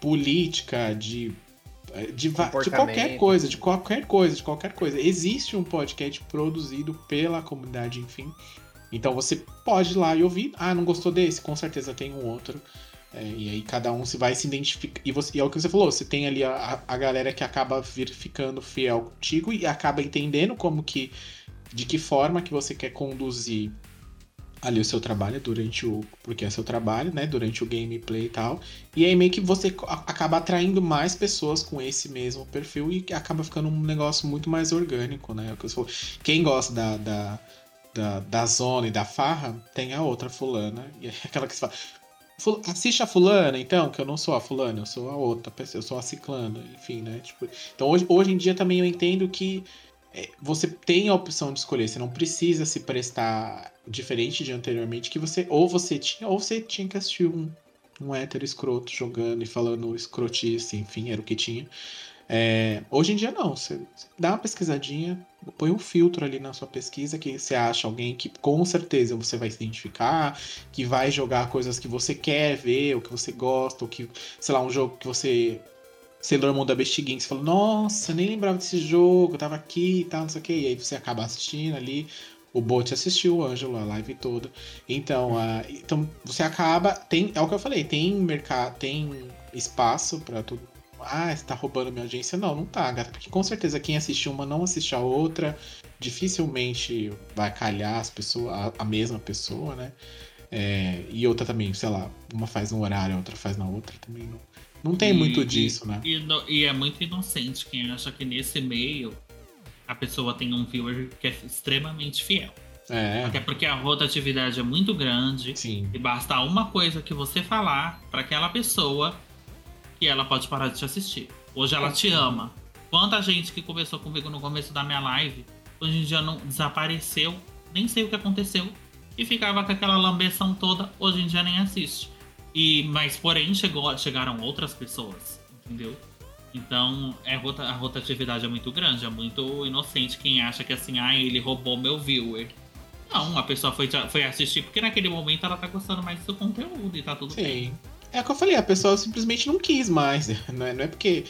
política, de de, de, qualquer coisa, de qualquer coisa, de qualquer coisa. Existe um podcast produzido pela comunidade, enfim. Então você pode ir lá e ouvir. Ah, não gostou desse? Com certeza tem um outro. É, e aí cada um se vai se identificar. E, você, e é o que você falou, você tem ali a, a galera que acaba vir ficando fiel contigo e acaba entendendo como que. De que forma que você quer conduzir ali o seu trabalho durante o. Porque é seu trabalho, né? Durante o gameplay e tal. E aí meio que você acaba atraindo mais pessoas com esse mesmo perfil e acaba ficando um negócio muito mais orgânico, né? Quem gosta da, da, da, da zona e da farra, tem a outra fulana. E é aquela que se fala. Assiste a fulana, então, que eu não sou a fulana, eu sou a outra pessoa, eu sou a ciclana, enfim, né? Tipo, então hoje, hoje em dia também eu entendo que é, você tem a opção de escolher, você não precisa se prestar diferente de anteriormente, que você ou você tinha, ou você tinha que assistir um, um hétero escroto jogando e falando escrotice, enfim, era o que tinha. É, hoje em dia não, você dá uma pesquisadinha, põe um filtro ali na sua pesquisa que você acha alguém que com certeza você vai se identificar, que vai jogar coisas que você quer ver, ou que você gosta, ou que, sei lá, um jogo que você Sailor Moon da Bestiguin, você falou, nossa, nem lembrava desse jogo, tava aqui e tal, não sei o que. E aí você acaba assistindo ali. O Bot assistiu o Ângelo, a live toda. Então, uh, então você acaba. Tem, é o que eu falei, tem mercado, tem espaço para tudo. Ah, você tá roubando minha audiência? Não, não tá, gata. Porque com certeza quem assiste uma não assiste a outra. Dificilmente vai calhar as pessoas, a, a mesma pessoa, né? É, e outra também, sei lá, uma faz num horário, a outra faz na outra também. Não, não tem e, muito disso, né? E, e, é muito inocente quem acha que nesse meio a pessoa tem um viewer que é extremamente fiel. É. Até porque a rotatividade é muito grande. Sim. E basta uma coisa que você falar para aquela pessoa que ela pode parar de te assistir. Hoje ela te ama. Quanta gente que conversou comigo no começo da minha live, hoje em dia não desapareceu, nem sei o que aconteceu, e ficava com aquela lambeção toda, hoje em dia nem assiste. E, mas, porém, chegou, chegaram outras pessoas, entendeu? Então, é, a rotatividade é muito grande, é muito inocente quem acha que assim, ah, ele roubou meu viewer. Não, a pessoa foi, foi assistir porque naquele momento ela tá gostando mais do seu conteúdo e tá tudo Sim. bem. É o que eu falei, a pessoa simplesmente não quis mais. Não é, não é porque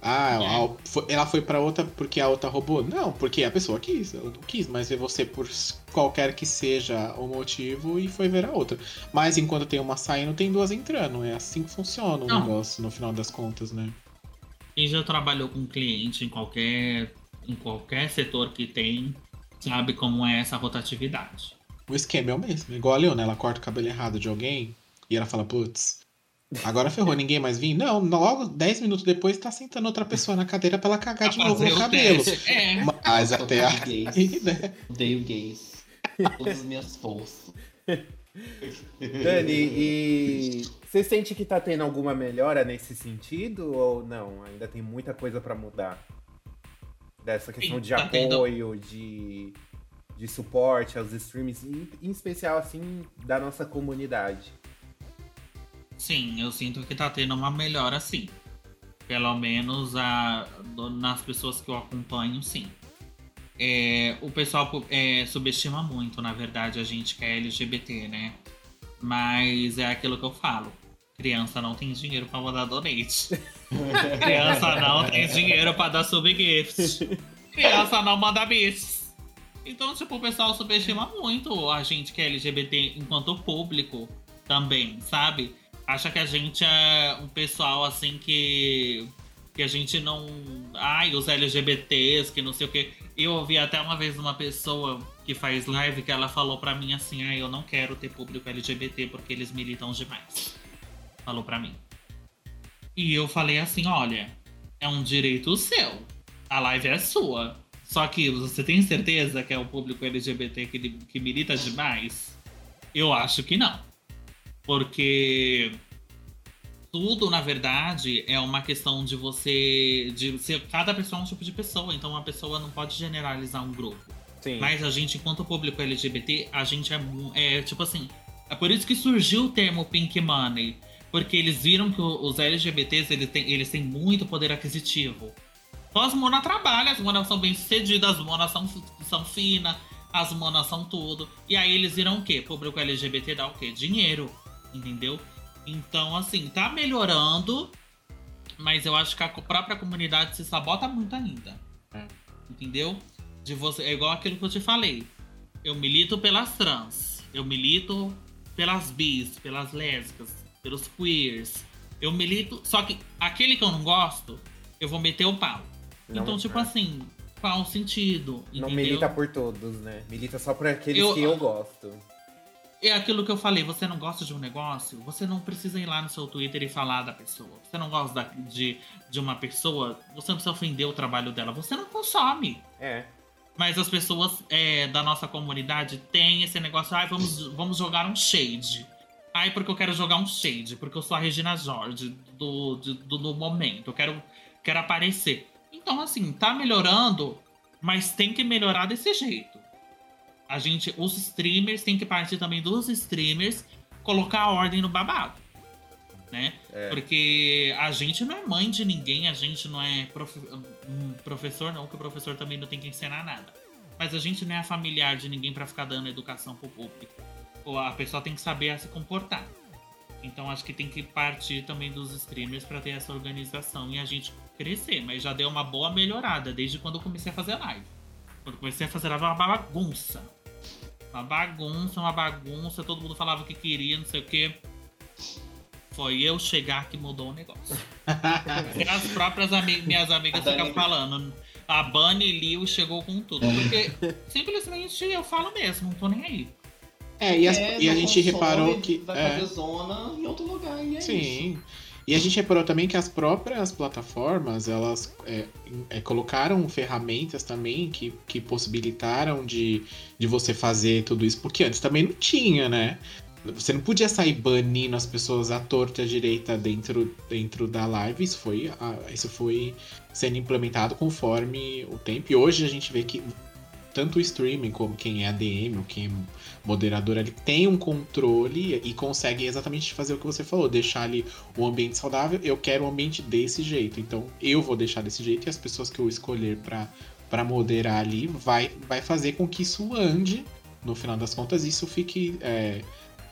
ah, é. ela foi para outra porque a outra roubou? Não, porque a pessoa quis. Ela não quis mais ver você por qualquer que seja o motivo e foi ver a outra. Mas enquanto tem uma saindo, tem duas entrando. É assim que funciona o não. negócio, no final das contas, né? Quem já trabalhou com cliente em qualquer, em qualquer setor que tem, sabe como é essa rotatividade. O esquema é o mesmo. Igual a Leona, ela corta o cabelo errado de alguém e ela fala, putz, Agora ferrou, ninguém mais vinha? Não, logo 10 minutos depois tá sentando outra pessoa na cadeira pra ela cagar de novo no cabelo. É. Mas até aí, gays. né? Odeio gays. Todas as minhas forças. Dani, e você sente que tá tendo alguma melhora nesse sentido ou não? Ainda tem muita coisa para mudar? Dessa questão Sim, de tá apoio, tendo... de, de suporte aos streams, em, em especial assim, da nossa comunidade. Sim, eu sinto que tá tendo uma melhora sim. Pelo menos a, nas pessoas que eu acompanho, sim. É, o pessoal é, subestima muito, na verdade, a gente que é LGBT, né? Mas é aquilo que eu falo. Criança não tem dinheiro para mandar donate. Criança não tem dinheiro para dar subgift. Criança não manda bits. Então, tipo, o pessoal subestima muito a gente que é LGBT enquanto público também, sabe? Acha que a gente é um pessoal assim que. que a gente não. Ai, os LGBTs, que não sei o quê. Eu ouvi até uma vez uma pessoa que faz live que ela falou para mim assim: ai, eu não quero ter público LGBT porque eles militam demais. Falou para mim. E eu falei assim: olha, é um direito seu. A live é sua. Só que você tem certeza que é o público LGBT que, que milita demais? Eu acho que não. Porque tudo, na verdade, é uma questão de você. de ser cada pessoa é um tipo de pessoa, então uma pessoa não pode generalizar um grupo. Sim. Mas a gente, enquanto público LGBT, a gente é, é tipo assim. É por isso que surgiu o termo Pink Money. Porque eles viram que os LGBTs eles têm, eles têm muito poder aquisitivo. Então as monas trabalham, as monas são bem sucedidas, as monas são, são finas, as manas são tudo. E aí eles viram o quê? Público LGBT dá o quê? Dinheiro, entendeu? Então, assim, tá melhorando, mas eu acho que a própria comunidade se sabota muito ainda. É. Entendeu? De você, é igual aquilo que eu te falei. Eu milito pelas trans, eu milito pelas bis, pelas lésbicas, pelos queers. Eu milito, só que aquele que eu não gosto, eu vou meter o pau. Não, então, tipo é. assim, qual o sentido? Não entendeu? milita por todos, né? Milita só por aqueles Eu- que eu gosto. É aquilo que eu falei, você não gosta de um negócio, você não precisa ir lá no seu Twitter e falar da pessoa. Você não gosta da- de, de uma pessoa, você não precisa ofender o trabalho dela, você não consome. É. Mas as pessoas é, da nossa comunidade têm esse negócio, ai, vamos, vamos jogar um shade. Ai, porque eu quero jogar um shade, porque eu sou a Regina Jorge do, de- do, do momento, eu quero, quero aparecer. Então, assim, tá melhorando, mas tem que melhorar desse jeito. A gente, os streamers, tem que partir também dos streamers colocar a ordem no babado. Né? É. Porque a gente não é mãe de ninguém, a gente não é profe- um professor, não, que o professor também não tem que ensinar nada. Mas a gente não é familiar de ninguém pra ficar dando educação pro público. Ou a pessoa tem que saber se comportar. Então acho que tem que partir também dos streamers pra ter essa organização e a gente crescer. Mas já deu uma boa melhorada desde quando eu comecei a fazer live. Quando eu comecei a fazer live, era uma bagunça. Uma bagunça, uma bagunça. Todo mundo falava o que queria, não sei o que. Foi eu chegar que mudou o negócio. E as próprias ami- minhas amigas ficam falando. A Bunny Liu chegou com tudo. Porque simplesmente eu falo mesmo, não tô nem aí. É, e, as- É, e a gente reparou que. Vai é, fazer zona em outro lugar e é isso. E a gente reparou também que as próprias plataformas, elas é, é, colocaram ferramentas também que, que possibilitaram de, de você fazer tudo isso, porque antes também não tinha, né? Você não podia sair banindo as pessoas à torta e à direita dentro, dentro da live. Isso foi, ah, isso foi sendo implementado conforme o tempo. E hoje a gente vê que tanto o streaming como quem é ADM ou quem é moderador ali tem um controle e consegue exatamente fazer o que você falou, deixar ali o ambiente saudável. Eu quero um ambiente desse jeito, então eu vou deixar desse jeito e as pessoas que eu escolher pra para moderar ali vai, vai fazer com que isso ande. No final das contas, isso fique é,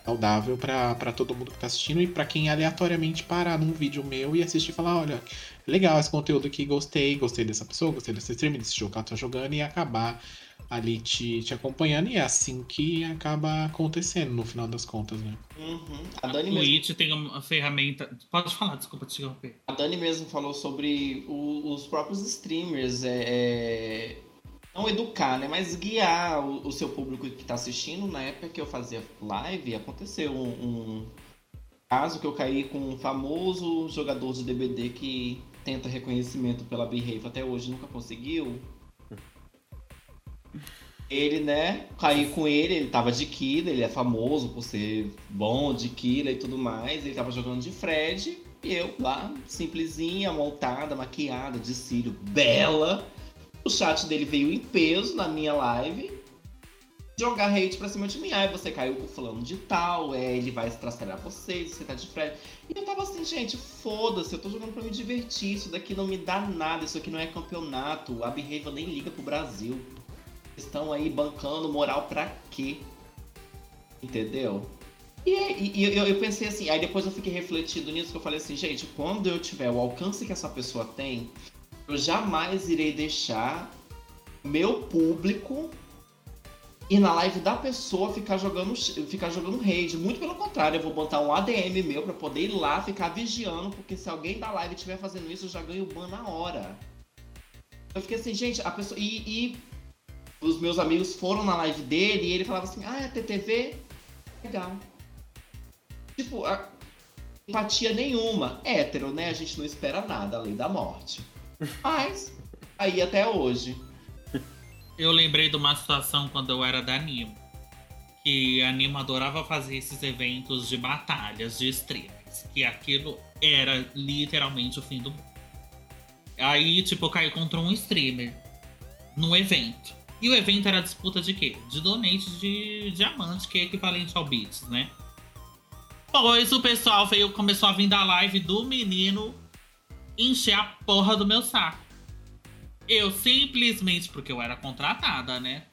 saudável pra todo mundo que tá assistindo e pra quem aleatoriamente parar num vídeo meu e assistir e falar: olha, legal esse conteúdo aqui, gostei, gostei dessa pessoa, gostei desse stream, desse jogo que ela tá jogando e acabar ali te, te acompanhando. E é assim que acaba acontecendo no final das contas, né? Uhum. A A Dani mesmo Twitch tem uma ferramenta. Pode falar, desculpa te interromper. A Dani mesmo falou sobre o- os próprios streamers é, é, não educar, né? Mas guiar o, o seu público que está assistindo. Na época que eu fazia live, aconteceu um, um caso que eu caí com um famoso jogador de DBD que tenta reconhecimento pela Behave até hoje nunca conseguiu. Ele, né, caí com ele, ele tava de Killer, ele é famoso por ser bom de Killer e tudo mais. Ele tava jogando de Fred e eu lá, simplesinha, montada, maquiada, de cílio, bela. O chat dele veio em peso na minha live. Jogar hate pra cima de mim. Aí você caiu com fulano de tal, é, ele vai estraçalhar vocês, você tá de Fred. E eu tava assim, gente, foda-se, eu tô jogando pra me divertir. Isso daqui não me dá nada, isso aqui não é campeonato. A Behave nem liga pro Brasil. Estão aí bancando moral pra quê? Entendeu? E, e- e eu, pensei assim, aí depois eu fiquei refletindo nisso, que eu falei assim, gente, quando eu tiver o alcance que essa pessoa tem, eu jamais irei deixar meu público ir na live da pessoa ficar jogando, ficar jogando raid. Muito pelo contrário, eu vou botar um ADM meu pra poder ir lá ficar vigiando, porque se alguém da live estiver fazendo isso, eu já ganho ban na hora. Eu fiquei assim, gente, a pessoa. E, e os meus amigos foram na live dele e ele falava assim, ah, é TTV? Legal. Tipo, empatia nenhuma. Hétero, né? A gente não espera nada além da morte. Mas, aí até hoje. Eu lembrei de uma situação quando eu era da Nimo. Que a Nimo adorava fazer esses eventos de batalhas de streamers. Que aquilo era literalmente o fim do mundo. Aí, tipo, eu caí contra um streamer no evento. E o evento era disputa de quê? De donate de diamante, que é equivalente ao Bits, né? Pois o pessoal veio, começou a vir da live do menino encher a porra do meu saco. Eu simplesmente, porque eu era contratada, né?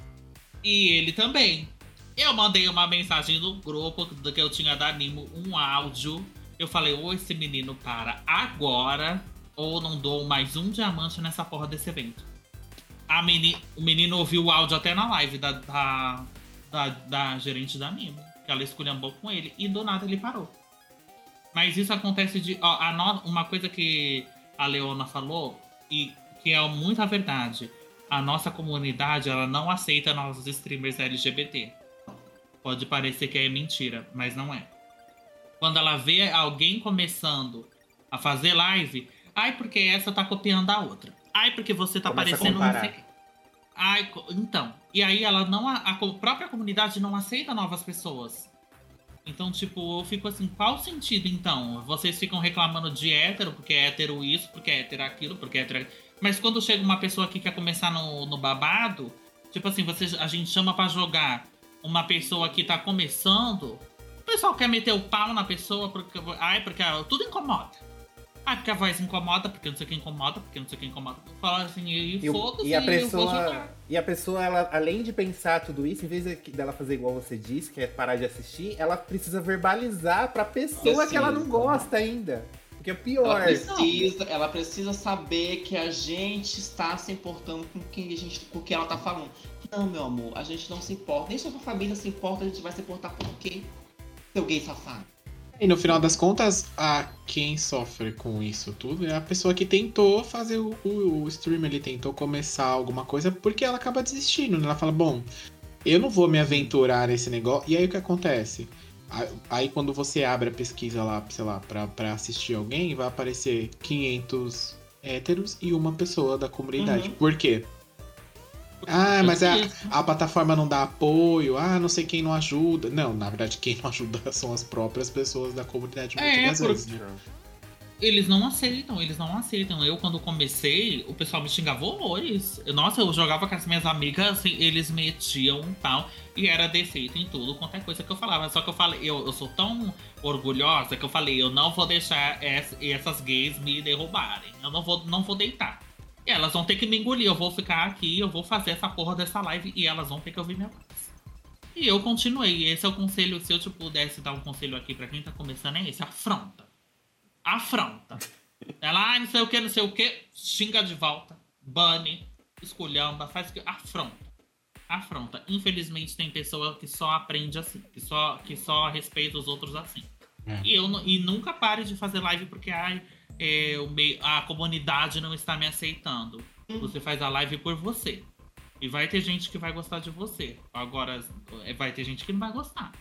E ele também. Eu mandei uma mensagem no grupo que eu tinha da Nimo, um áudio. Eu falei, ou esse menino para agora, ou não dou mais um diamante nessa porra desse evento. A meni, o menino ouviu o áudio até na live da, da, da, da gerente da Nimo. Que ela esculhambou com ele. E do nada ele parou. Mas isso acontece de. Ó, a uma coisa que a Leona falou, e que é muita verdade. A nossa comunidade ela não aceita nossos streamers LGBT. Pode parecer que é mentira, mas não é. Quando ela vê alguém começando a fazer live, ai, porque essa tá copiando a outra. Ai, porque você tá Começa parecendo não sei. Ai, então. E aí ela não. A, a própria comunidade não aceita novas pessoas. Então, tipo, eu fico assim, qual o sentido então? Vocês ficam reclamando de hétero, porque é hétero isso, porque é hétero aquilo, porque é hétero. Mas quando chega uma pessoa que quer começar no, no babado, tipo assim, você, a gente chama pra jogar uma pessoa que tá começando, o pessoal quer meter o pau na pessoa, porque. Ai, porque tudo incomoda. Ai, porque a voz incomoda, porque não sei o que incomoda, porque não sei o que incomoda. Fala assim, e, E, foda-se, e a pessoa, e a pessoa, ela, além de pensar tudo isso, em vez de- dela fazer igual você disse, que é parar de assistir, ela precisa verbalizar pra pessoa que ela não Precisa. gosta ainda. Porque é Ela pior. precisa, ela precisa saber que a gente está se importando com quem a gente, com o que ela tá falando. Não, meu amor, a gente não se importa. Nem sua família se importa, a gente vai se importar por quê? Seu gay safado. E no final das contas, a quem sofre com isso tudo é a pessoa que tentou fazer o, o, o stream, ele tentou começar alguma coisa porque ela acaba desistindo. né? Ela fala, bom, eu não vou me aventurar nesse negócio. E aí o que acontece? Aí quando você abre a pesquisa lá, sei lá, pra, pra assistir alguém, vai aparecer 500 héteros e uma pessoa da comunidade. Uhum. Por quê? Ah, mas a, a plataforma não dá apoio, ah, não sei quem não ajuda. Não, na verdade, quem não ajuda são as próprias pessoas da comunidade É, muitas porque- vezes. né? Eles não aceitam, eles não aceitam. Eu, quando comecei, o pessoal me xingava horrores. Nossa, eu jogava com as minhas amigas, assim, eles metiam um tal, e era defeito em tudo, qualquer coisa que eu falava. Só que eu falei, eu, eu sou tão orgulhosa que eu falei, eu não vou deixar ess- essas gays me derrubarem. Eu não vou, não vou deitar. E elas vão ter que me engolir, eu vou ficar aqui, eu vou fazer essa porra dessa live e elas vão ter que ouvir minha voz. E eu continuei. Esse é o conselho, se eu te pudesse dar um conselho aqui pra quem tá começando, é esse, afronta afronta. Ela, ah, não sei o que, não sei o que, xinga de volta, bane, esculhamba, faz o que. Afronta. Afronta. Infelizmente tem pessoa que só aprende assim, que só, que só respeita os outros assim. É. E, eu, e nunca pare de fazer live porque ai, é, o meio, a comunidade não está me aceitando. Você faz a live por você. E vai ter gente que vai gostar de você. Agora, é, vai ter gente que não vai gostar.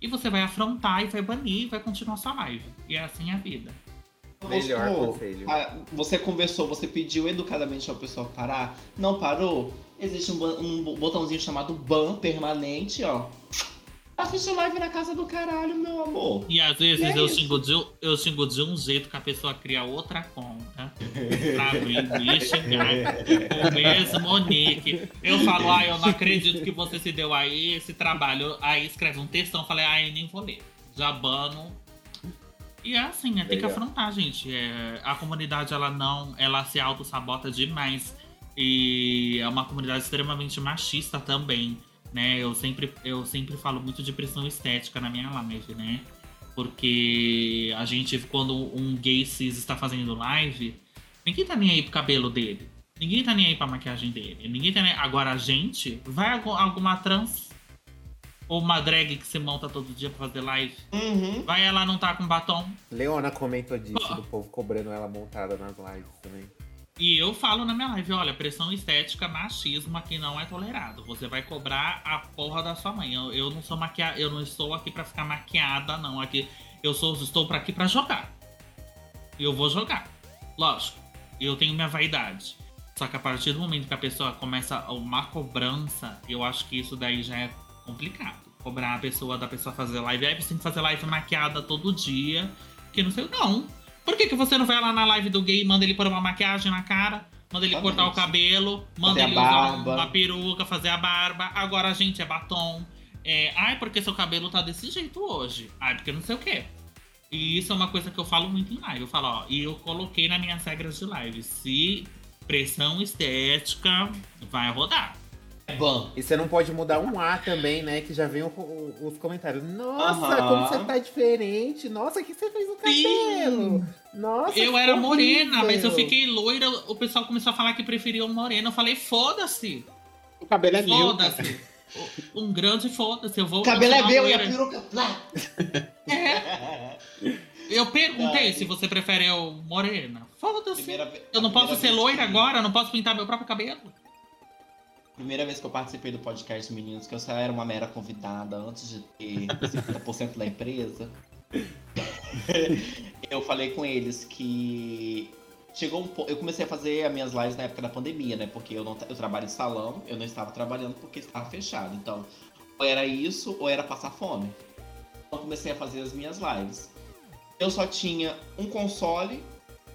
E você vai afrontar e vai banir e vai continuar sua live. E é assim a vida. Melhor Mostrou. conselho. Você conversou, você pediu educadamente pra pessoa parar. Não parou? Existe um, um botãozinho chamado ban permanente, ó. Assiste live na casa do caralho, meu amor. E às vezes E é eu, xingo de, eu xingo de um jeito que a pessoa cria outra conta pra vir me xingar o mesmo nick. Eu falo, ah, eu não acredito que você se deu aí esse trabalho. Aí escreve um textão, falei, ah, eu nem vou ler. Já bano. E é assim, é, tem que afrontar, gente. É, a comunidade, ela não. Ela se auto-sabota demais. E é uma comunidade extremamente machista também. Né? Eu sempre, eu sempre falo muito de pressão estética na minha live, né? Porque a gente, quando um gay cis está fazendo live, ninguém tá nem aí pro cabelo dele. Ninguém tá nem aí pra maquiagem dele. Ninguém tá nem... Agora a gente, vai algu- alguma trans ou uma drag que se monta todo dia pra fazer live. Uhum. Vai ela não tá com batom. Leona comentou disso, do povo cobrando ela montada nas lives também. E eu falo na minha live, olha, pressão estética, machismo aqui não é tolerado. Você vai cobrar a porra da sua mãe. Eu, eu não sou maquia... eu não estou aqui pra ficar maquiada, não. Aqui eu sou, estou pra aqui pra jogar. E eu vou jogar. Lógico. Eu tenho minha vaidade. Só que a partir do momento que a pessoa começa uma cobrança, eu acho que isso daí já é complicado. Cobrar a pessoa da pessoa fazer live. Aí você tem que fazer live maquiada todo dia. Que não sei. Não. Por que, que você não vai lá na live do gay e manda ele pôr uma maquiagem na cara? Manda ele Exatamente. cortar o cabelo, manda Fazer ele usar barba. uma peruca, fazer a barba. Agora a gente é batom. É, ai, porque seu cabelo tá desse jeito hoje. Ai, porque não sei o quê. E isso é uma coisa que eu falo muito em live. Eu falo, ó, e eu coloquei nas minhas regras de live. Se pressão estética vai rodar. Ban. E você não pode mudar um A também, né? Que já vem o- o- os comentários. Nossa, como você tá diferente. Nossa, o que você fez no cabelo? Nossa, Eu era morena, mas eu fiquei loira. O pessoal começou a falar que preferia um moreno. Eu falei, foda-se. O cabelo é meu. Foda-se. Um grande foda-se. Eu vou. O cabelo é meu e a peruca. Lá. Eu perguntei Ai. se você prefere eu morena. Foda-se. Eu não posso ser vez loira agora, eu não posso pintar meu próprio cabelo. Primeira vez que eu participei do podcast Meninos, que eu só era uma mera convidada antes de ter 50% da empresa. eu falei com eles que chegou um pouco. Eu comecei a fazer as minhas lives na época da pandemia, né? Porque eu, não, eu trabalho em salão, eu não estava trabalhando porque estava fechado. Então, ou era isso ou era passar fome. Então, comecei a fazer as minhas lives. Eu só tinha um console,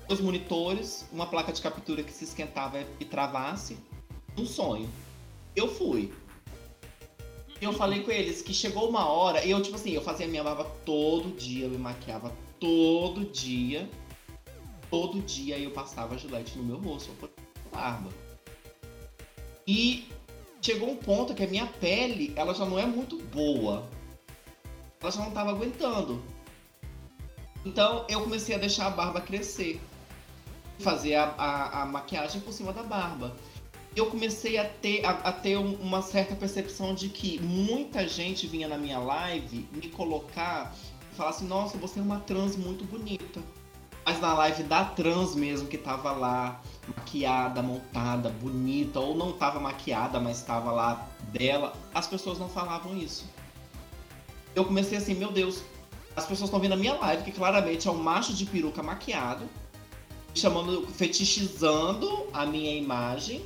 dois monitores, uma placa de captura que se esquentava e travasse, um sonho. Eu fui. Eu falei com eles que chegou uma hora, e eu, tipo assim, eu fazia minha barba todo dia, eu me maquiava todo dia. Todo dia eu passava gilete no meu rosto, eu barba. E chegou um ponto que a minha pele, ela já não é muito boa. Ela já não tava aguentando. Então eu comecei a deixar a barba crescer. Fazer a, a, a maquiagem por cima da barba eu comecei a ter, a, a ter um- uma certa percepção de que muita gente vinha na minha live me colocar e falar assim, nossa, você é uma trans muito bonita. Mas na live da trans mesmo, que tava lá, maquiada, montada, bonita, ou não tava maquiada, mas tava lá dela, as pessoas não falavam isso. Eu comecei assim, meu Deus, as pessoas estão vendo a minha live, que claramente é um macho de peruca maquiado, chamando, fetichizando a minha imagem,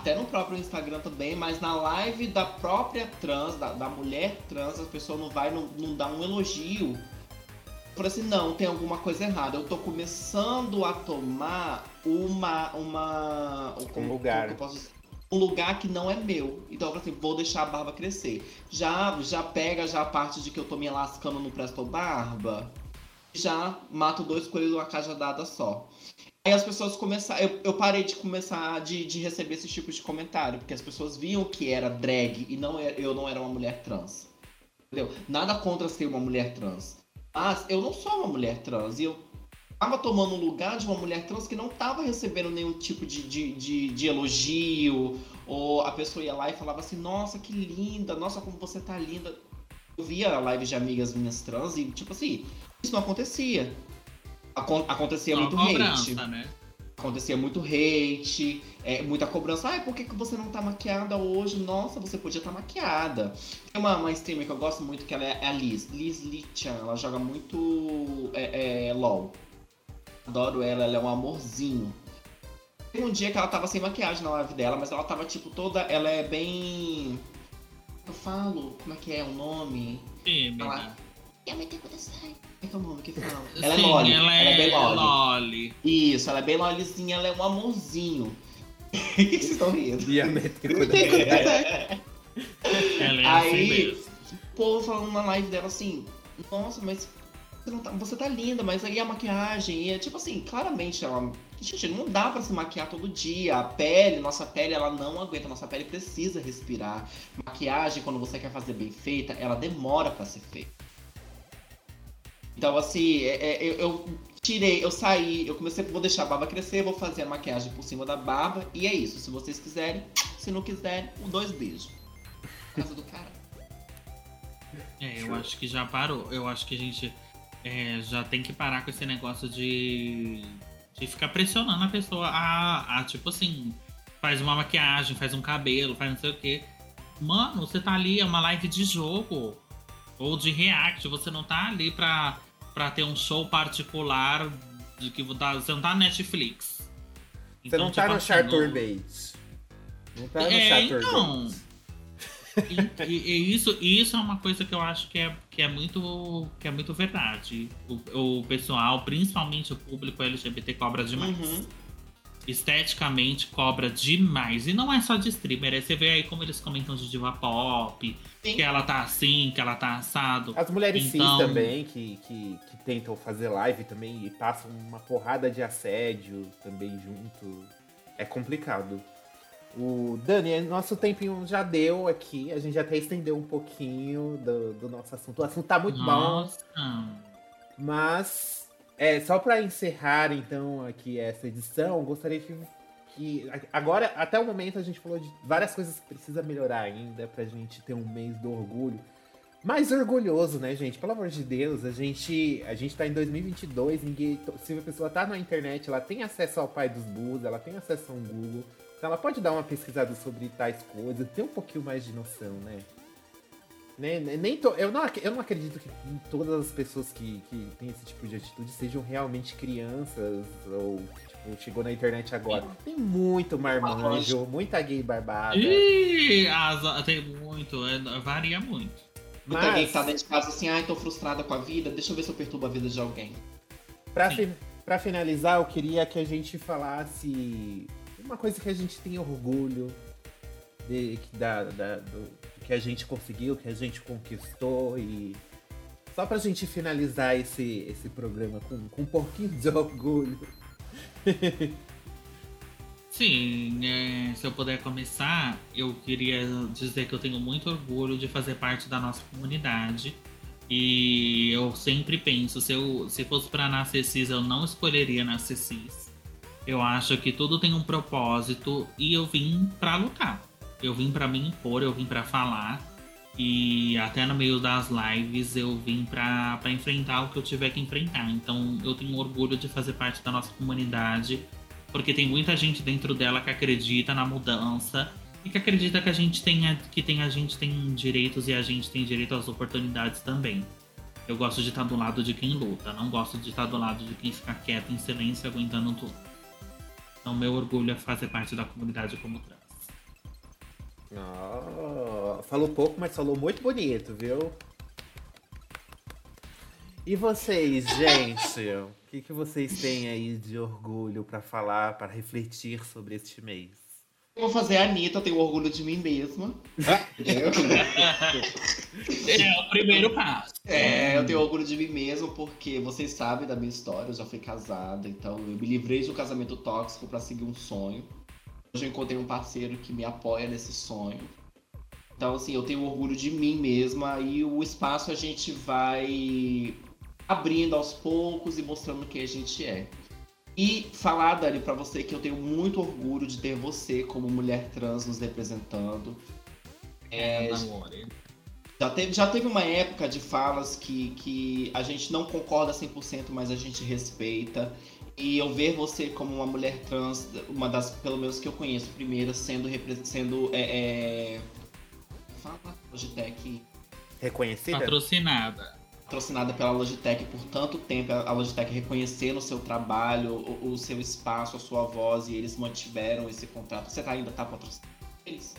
até no próprio Instagram também, mas na live da própria trans, da, da mulher trans, a pessoa não vai, não, não dá um elogio. Falei assim, não, tem alguma coisa errada. Eu tô começando a tomar uma. uma como- lugar. como que eu posso dizer? Um lugar que não é meu. Então assim, vou deixar a barba crescer. Já, já pega já a parte de que eu tô me lascando no Presto Barba. Já mato dois coelhos numa cajadada só. Aí as pessoas começaram. Eu, eu parei de começar de, de receber esse tipo de comentário, porque as pessoas viam que era drag e não era- eu não era uma mulher trans. Entendeu? Nada contra ser uma mulher trans. Mas eu não sou uma mulher trans e eu tava tomando o lugar de uma mulher trans que não tava recebendo nenhum tipo de, de, de, de elogio. Ou a pessoa ia lá e falava assim, nossa, que linda, nossa, como você tá linda. Eu via lives de amigas minhas trans e, tipo assim, isso não acontecia. Acon- acontecia Só muito cobrança, hate né? acontecia muito hate, é, muita cobrança. Ai, por que, que você não tá maquiada hoje? Nossa, você podia estar maquiada. Tem uma, uma streamer que eu gosto muito, que ela é a Liz. Liz Lichan, ela joga muito é, é, LOL. Adoro ela, ela é um amorzinho. Teve um dia que ela tava sem maquiagem na live dela, mas ela tava tipo toda. Ela é bem. Eu falo, como é que é o nome? Tímida. Ela- Como é que é o nome que fala? Ela é Sim, loli. ela ela é bem é loli. loli. Isso, ela é bem lolizinha, ela é um amorzinho. O que que vocês estão rindo? Diamétrico Ela é Aí- assim. O povo falando na live dela assim, nossa, mas você, não tá, você tá linda, mas aí a maquiagem, e é tipo assim, claramente ela. Gente, não dá pra se maquiar todo dia. A pele, nossa pele, ela não aguenta, nossa pele precisa respirar. Maquiagem, quando você quer fazer bem feita, ela demora pra ser feita. Então, assim, é- é- eu, eu tirei, eu saí, eu comecei, vou deixar a barba crescer, vou fazer a maquiagem por cima da barba, e é isso. Se vocês quiserem, se não quiserem, um dois beijos. Casa do cara. É, eu acho que já parou. Eu acho que a gente é, já tem que parar com esse negócio de, de ficar pressionando a pessoa a, a, tipo assim, faz uma maquiagem, faz um cabelo, faz não sei o quê. Mano, você tá ali, é uma live de jogo. Ou de react, você não tá ali pra, pra ter um show particular de que tá- você não tá na Netflix. Você não tá tipo no assim, Charter não- Bait. Não tá no É, Charter então. E, e- isso, isso é uma coisa que eu acho que é, que é, muito, que é muito verdade. O, o pessoal, principalmente o público LGBT, cobra demais. Uhum. Esteticamente cobra demais. E não é só de streamer, é você vê aí como eles comentam de diva pop, Sim. que ela tá assim, que ela tá assado. As mulheres Então- cis também, que, que, que tentam fazer live também e passam uma porrada de assédio também junto. É complicado. O Dani, nosso tempinho já deu aqui. A gente até estendeu um pouquinho do, do nosso assunto. O assunto tá muito Nossa. bom. Mas, é, só para encerrar, então, aqui essa edição, gostaria que, que. Agora, até o momento, a gente falou de várias coisas que precisa melhorar ainda pra gente ter um mês do orgulho. Mais orgulhoso, né, gente? Pelo amor de Deus, a gente, a gente tá em 2022, ninguém, se a pessoa tá na internet, ela tem acesso ao pai dos burros, ela tem acesso ao Google, então ela pode dar uma pesquisada sobre tais coisas, ter um pouquinho mais de noção, né? Nem, nem to, eu, não, eu não acredito que todas as pessoas que, que têm esse tipo de atitude sejam realmente crianças ou tipo, chegou na internet agora. Tem muito marmanjo, muita gay barbada. Ih, as- tem muito, é, varia muito. Muita Mas- alguém que tá dentro de casa assim, ai, tô frustrada com a vida, deixa eu ver se eu perturbo a vida de alguém. Pra, fi- pra finalizar, eu queria que a gente falasse uma coisa que a gente tem orgulho de, que, da, da- do, que a gente conseguiu, que a gente conquistou e só pra gente finalizar esse, esse programa com, com um pouquinho de orgulho. Sim, é, se eu puder começar, eu queria dizer que eu tenho muito orgulho de fazer parte da nossa comunidade. E eu sempre penso, se, eu, se fosse para nascer cis, eu não escolheria nascer cis. Eu acho que tudo tem um propósito e eu vim pra lutar. Eu vim pra me impor, eu vim pra falar. E até no meio das lives eu vim pra enfrentar o que eu tiver que enfrentar. Então eu tenho orgulho de fazer parte da nossa comunidade porque tem muita gente dentro dela que acredita na mudança e que acredita que a gente tem que tem a gente tem direitos e a gente tem direito às oportunidades também. Eu gosto de estar do lado de quem luta, não gosto de estar do lado de quem fica quieto em silêncio aguentando tudo. Então meu orgulho é fazer parte da comunidade como trans. Oh, falou pouco, mas falou muito bonito, viu? E vocês, gente? O que, que vocês têm aí de orgulho pra falar, pra refletir sobre este mês? Eu vou fazer a Anitta, eu tenho orgulho de mim mesma. Entendeu? É o primeiro passo. É, eu tenho orgulho de mim mesmo porque vocês sabem da minha história, eu já fui casada, então eu me livrei de um casamento tóxico pra seguir um sonho. Hoje eu encontrei um parceiro que me apoia nesse sonho. Então, assim, eu tenho orgulho de mim mesma e o espaço a gente vai abrindo aos poucos e mostrando quem a gente é. E falar, Dani, pra você que eu tenho muito orgulho de ter você como mulher trans nos representando. É, namore. Já teve, já teve uma época de falas que, que a gente não concorda 100%, mas a gente respeita. E eu ver você como uma mulher trans, uma das, pelo menos que eu conheço, primeira, sendo, sendo é, é... Fala, Logitech, Reconhecida? Patrocinada. patrocinada pela Logitech por tanto tempo, a Logitech reconhecendo o seu trabalho, o, o seu espaço, a sua voz, e eles mantiveram esse contrato. Você tá, ainda tá patrocinando eles?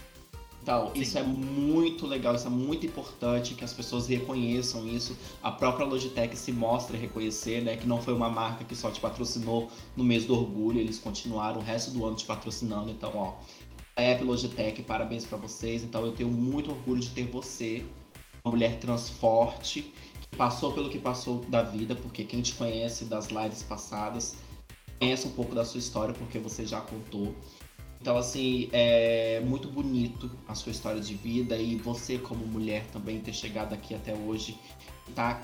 Então, Sim. isso é muito legal, isso é muito importante que as pessoas reconheçam isso. A própria Logitech se mostra reconhecer, né? Que não foi uma marca que só te patrocinou no mês do orgulho, eles continuaram o resto do ano te patrocinando. Então, ó, App Logitech, parabéns pra vocês. Então, eu tenho muito orgulho de ter você, uma mulher trans forte, que passou pelo que passou da vida, porque quem te conhece das lives passadas conhece um pouco da sua história, porque você já contou. Então, assim, é muito bonito a sua história de vida e você, como mulher, também ter chegado aqui até hoje, tá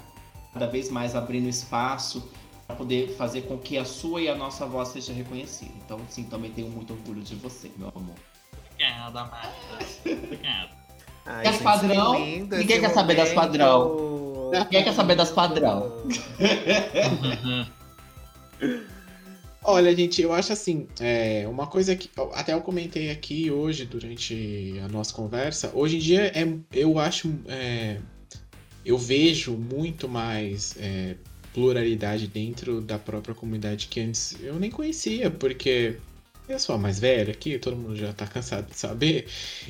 cada vez mais abrindo espaço para poder fazer com que a sua e a nossa voz seja reconhecida. Então, sim, também tenho muito orgulho de você, meu amor. Obrigada, Marta. Obrigada. Ai, gente, padrão? que lindo Ninguém quer saber das padrão. Ninguém quer saber das padrão. Olha, gente, eu acho assim, é, uma coisa que até eu comentei aqui hoje durante a nossa conversa. Hoje em dia é, eu acho, é, eu vejo muito mais é, pluralidade dentro da própria comunidade que antes eu nem conhecia, porque eu sou a mais velha aqui, todo mundo já tá cansado de saber.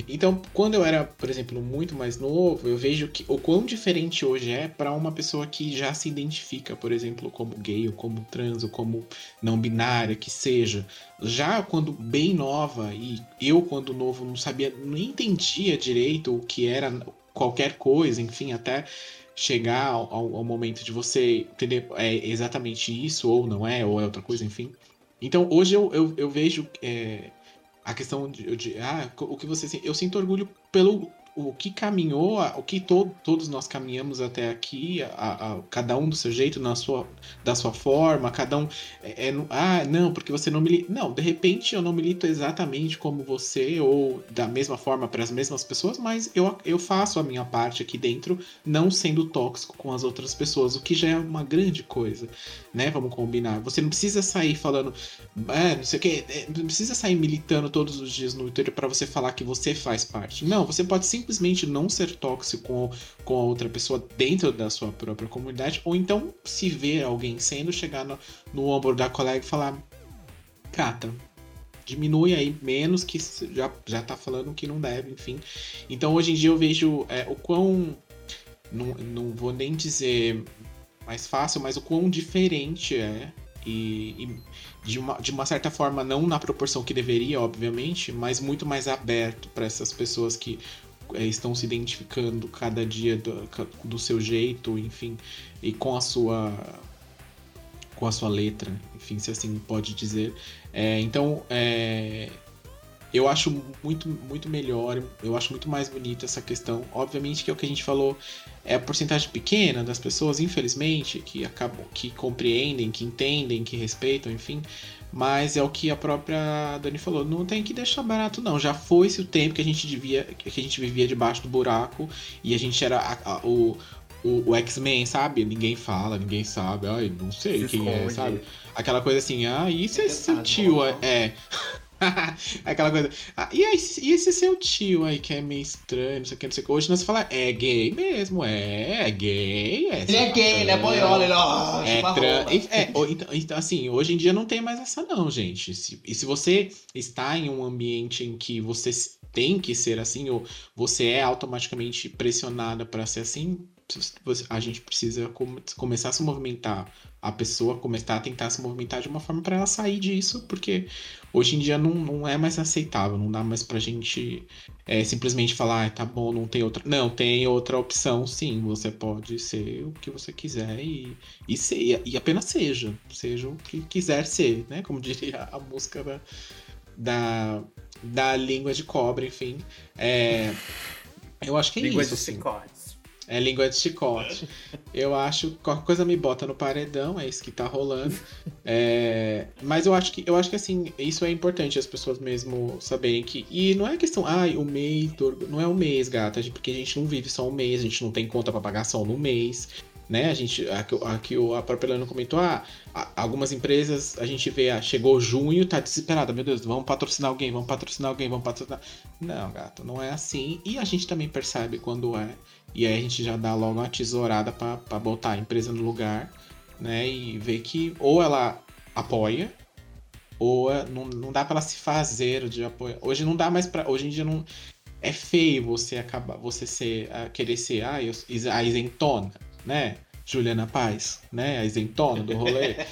Então, quando eu era, por exemplo, muito mais novo, eu vejo que o quão diferente hoje é para uma pessoa que já se identifica, por exemplo, como gay, ou como trans, ou como não binária, que seja. Já quando bem nova, e eu quando novo não sabia, nem entendia direito o que era qualquer coisa, enfim, até chegar ao, ao- ao momento de você entender é exatamente isso, ou não é, ou é outra coisa, enfim. Então hoje eu, eu, eu vejo é, a questão de, de ah, o que você eu sinto orgulho pelo o que caminhou, o que to, todos nós caminhamos até aqui, a, a, cada um do seu jeito, na sua, da sua forma, cada um. É, é, ah, não, porque você não milita. Não, de repente eu não milito exatamente como você, ou da mesma forma para as mesmas pessoas, mas eu, eu faço a minha parte aqui dentro, não sendo tóxico com as outras pessoas, o que já é uma grande coisa, né? Vamos combinar. Você não precisa sair falando, é, não sei o que, é, não precisa sair militando todos os dias no Twitter para você falar que você faz parte. Não, você pode sim simplesmente não ser tóxico com, a outra pessoa dentro da sua própria comunidade, ou então se ver alguém sendo, chegar no, no ombro da colega e falar: Cata, diminui aí menos que já, já tá falando que não deve, enfim. Então hoje em dia eu vejo é, o quão. Não, não vou nem dizer mais fácil, mas o quão diferente é. E, e de, uma, de uma certa forma, não na proporção que deveria, obviamente, mas muito mais aberto para essas pessoas que é, estão se identificando cada dia do, do seu jeito, enfim, e com a sua com a sua letra, enfim, se assim pode dizer. É, então, é, eu acho muito, muito melhor, eu acho muito mais bonita essa questão. Obviamente que é o que a gente falou, é a porcentagem pequena das pessoas, infelizmente, que acabam, que compreendem, que entendem, que respeitam, enfim. Mas é o que a própria Dani falou, não tem que deixar barato não. Já foi-se o tempo que a gente devia, que a gente vivia debaixo do buraco e a gente era a, a, o, o, o X-Men, sabe? Ninguém fala, ninguém sabe, ai, não sei Se quem é, esconde. é, sabe? Aquela coisa assim, ah, isso é seu tio, é. é. Aquela coisa. Ah, e, esse, e, esse, seu tio aí que é meio estranho, não sei o que, não sei o que. Hoje nós fala, é gay mesmo, é, é gay. É, ele é gay, ele é boiola, ele é, trans. É, então, então, assim, hoje em dia não tem mais essa, não, gente. Se, e se você está em um ambiente em que você tem que ser assim, ou você é automaticamente pressionada para ser assim, a gente precisa começar a se movimentar a pessoa começar a tentar se movimentar de uma forma para ela sair disso, porque hoje em dia não, não é mais aceitável, não dá mais pra gente é, simplesmente falar, ah, tá bom, não tem outra. Não, tem outra opção, sim, você pode ser o que você quiser e, e, ser, e apenas seja, seja o que quiser ser, né? Como diria a música da, da, da língua de cobra, enfim. É, eu acho que é língua isso. Língua de assim. É língua de chicote. Eu acho qualquer coisa me bota no paredão, é isso que tá rolando. É, mas eu acho que eu acho que assim, isso é importante as pessoas mesmo saberem que. E não é questão, ai, o mês, do, não é o mês, gata, porque a gente não vive só um mês, a gente não tem conta para pagar só no mês. Né? A gente, aqui, aqui a própria Helena comentou, ah, algumas empresas a gente vê, ah, chegou junho, tá desesperada, meu Deus, vamos patrocinar alguém, vamos patrocinar alguém, vamos patrocinar. Não, gato, não é assim. E a gente também percebe quando é. E aí a gente já dá logo uma tesourada para botar a empresa no lugar, né? E ver que ou ela apoia, ou é, não, não dá para ela se fazer de apoio. Hoje não dá mais para, hoje em dia não é feio você acabar, você ser, querer ser ah, a isentona, né? Juliana Paz, né? A isentona do rolê.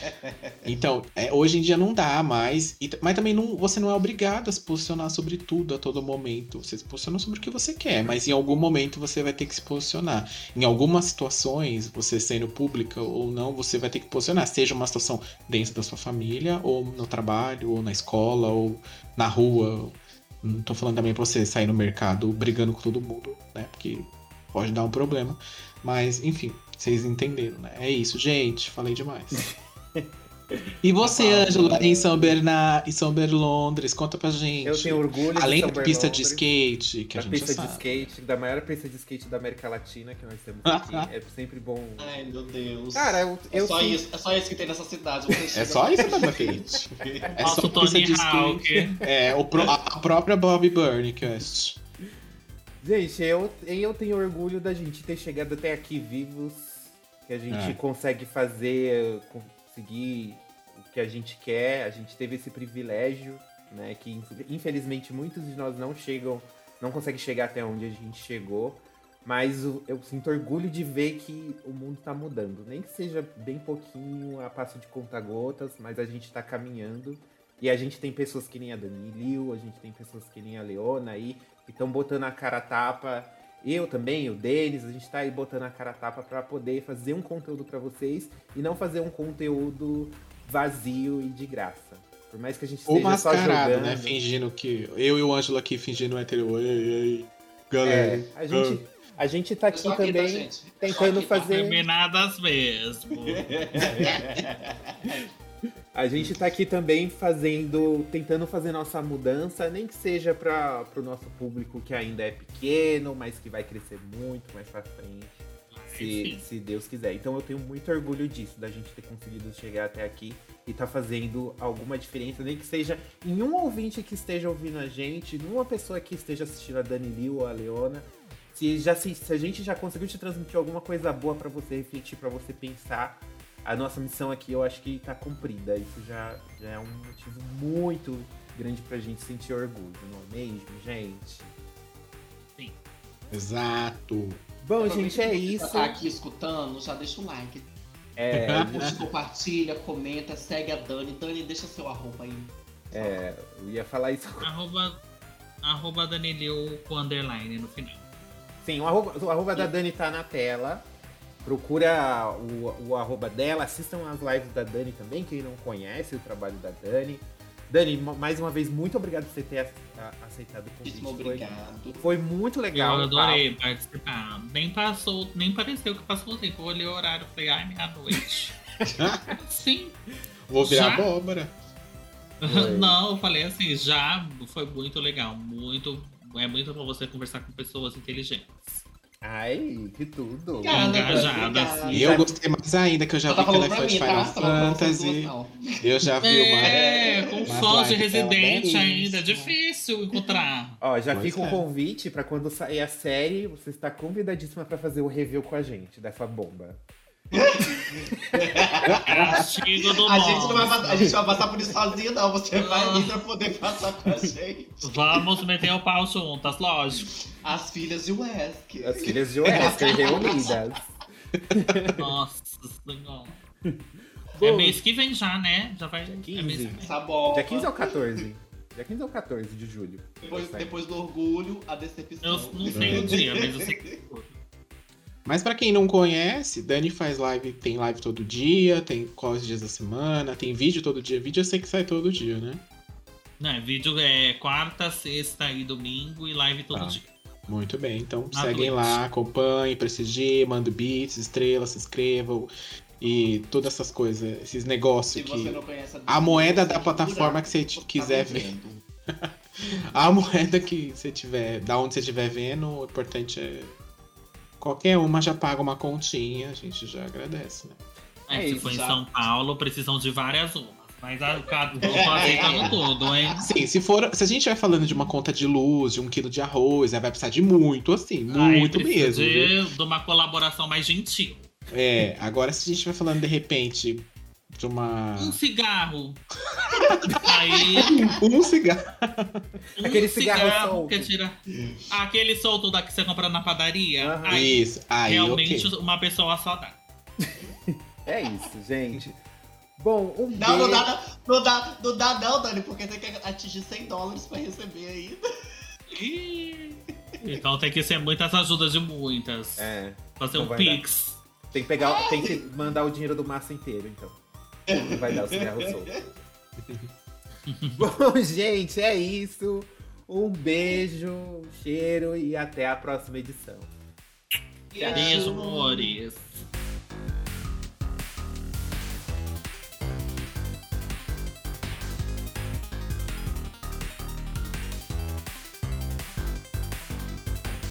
Então, é, hoje em dia não dá mais. E, mas também não, você não é obrigado a se posicionar sobre tudo a todo momento. Você se posiciona sobre o que você quer, mas em algum momento você vai ter que se posicionar. Em algumas situações, você sendo pública ou não, você vai ter que posicionar. Seja uma situação dentro da sua família, ou no trabalho, ou na escola, ou na rua. Não tô falando também pra você sair no mercado brigando com todo mundo, né? Porque pode dar um problema. Mas, enfim, vocês entenderam, né? É isso, gente. Falei demais. E você, tá Ângelo, em São Bernardo, em São Berlondres, conta pra gente. Eu tenho orgulho Além da pista de skate, que a, gente pista já de sabe. skate, da maior pista de skate da América Latina que nós temos aqui. é sempre bom. Ai, meu Deus. Cara, eu, é, eu só sim- isso, é só isso que tem nessa cidade. É só isso, Baba Kate. É Nossa, só o pista Tony de skate. É, o pro- a própria Bob Burnquist. Gente, eu, eu tenho orgulho da gente ter chegado até aqui vivos, que a gente É. consegue fazer, conseguir o que a gente quer, a gente teve esse privilégio, né? Que infelizmente muitos de nós não chegam, não conseguem chegar até onde a gente chegou. Mas eu sinto orgulho de ver que o mundo tá mudando. Nem que seja bem pouquinho, a passo de conta-gotas, mas a gente tá caminhando. E a gente tem pessoas que nem a Dani Liu, a gente tem pessoas que nem a Leona aí, que estão botando a cara a tapa. Eu também, o Denis, a gente tá aí botando a cara a tapa pra poder fazer um conteúdo pra vocês e não fazer um conteúdo vazio e de graça. Por mais que a gente Ou esteja só mascarado, jogando. né? Fingindo que. Eu e o Ângelo aqui fingindo hétero. Ei, ei, galera. É, a gente, a gente tá aqui tá, também gente? tentando tá? fazer. Terminadas mesmo. A gente tá aqui também fazendo, tentando fazer nossa mudança, nem que seja para o nosso público que ainda é pequeno, mas que vai crescer muito mais pra frente, se, se Deus quiser. Então eu tenho muito orgulho disso, da gente ter conseguido chegar até aqui e tá fazendo alguma diferença, nem que seja em um ouvinte que esteja ouvindo a gente, numa pessoa que esteja assistindo a Dani Liu ou a Leona. Se, já, se, se a gente já conseguiu te transmitir alguma coisa boa pra você refletir, pra você pensar, a nossa missão aqui eu acho que tá cumprida. Isso já, já é um motivo muito grande pra gente sentir orgulho, não é mesmo, gente? Exato. Bom, gente, é isso. tá aqui escutando, já deixa o like. É, Curte, compartilha, comenta, segue a Dani. Dani, deixa seu arroba aí. é, eu ia falar isso. arroba, arroba Danileu com underline no final. Sim, o arroba, o arroba da Dani tá na tela. Procura o, o arroba dela, assistam as lives da Dani também, quem não conhece o trabalho da Dani. Dani, ma- mais uma vez, muito obrigado por você ter aceitado o convite. Obrigado. foi muito legal. eu adorei participar. Nem passou, nem pareceu que passou o tempo. Eu olhei o horário e falei, ai, meia-noite. Sim. Vou virar Já? abóbora. Não, eu falei assim, já foi muito legal. Muito. É muito pra você conversar com pessoas inteligentes. Ai, que tudo. Obrigada, Engajada. E eu gostei mais ainda, que eu já Ela vi tá que ela é fã pra de Final tá? Tá Fantasy. Eu já vi É, uma. com uma fãs de belíssima. ainda. É difícil encontrar. Ó, já Pois fica um é. convite pra quando sair a série, você está convidadíssima pra fazer o review com a gente dessa bomba. Castigo do A gente, não vai, passar- a gente vai passar por isso sozinho, não. Você vai vir pra poder passar com a gente. Vamos meter o pau juntas, lógico. As filhas de Wesk. As filhas de Wesker reunidas. Nossa senhora. Bom, É mês que vem já, né? Já vai. Dia É 15. mês que vem. Essa bomba. Dia 15 ou 14? Dia 15 ou 14 de julho. Depois, depois do orgulho, a decepção. Eu não sei o dia, mas eu sei que foi. Mas pra quem não conhece, Dani faz live, tem live todo dia, tem quais dias da semana, tem vídeo todo dia. Vídeo eu sei que sai todo dia, né? Não, é vídeo é quarta, sexta e domingo e live todo Ah. dia. Muito bem, então Na seguem Twitch. lá, acompanhem, prestigiem, mandem beats, estrelas, se inscrevam e todas essas coisas, esses Se negócios você que. não conhece A moeda da plataforma que você tá quiser ver. A moeda que você tiver, da onde você estiver vendo, o importante é. Qualquer uma já paga uma continha, a gente já agradece, né? É, É se isso, for em já. São Paulo, precisam de várias umas. Mas a, cada, tô aceitando tudo, hein? Sim, se for. Se a gente vai falando de uma conta de luz, de um quilo de arroz, aí vai precisar de muito, assim, muito mesmo. viu? De, de uma colaboração mais gentil. É, agora se a gente vai falando de repente de uma. Um cigarro. Aí, Um cigarro. um Aquele cigarro solto. que tira. Aquele solto da que você compra na padaria. Aham. Aí, Isso. Aí, realmente, ok. uma pessoa só dá. É isso, gente. Bom, um Não, não dá, não, dá, não dá não, Dani, porque tem que atingir 100 dólares pra receber ainda. Ih. Então tem que ser muitas ajudas de muitas. É, Fazer um pix. tem que pegar, tem que mandar o dinheiro do massa inteiro, então. Não vai dar o cigarro solto. Bom, gente, é isso. Um beijo, um cheiro e até a próxima edição. Beijo, amores.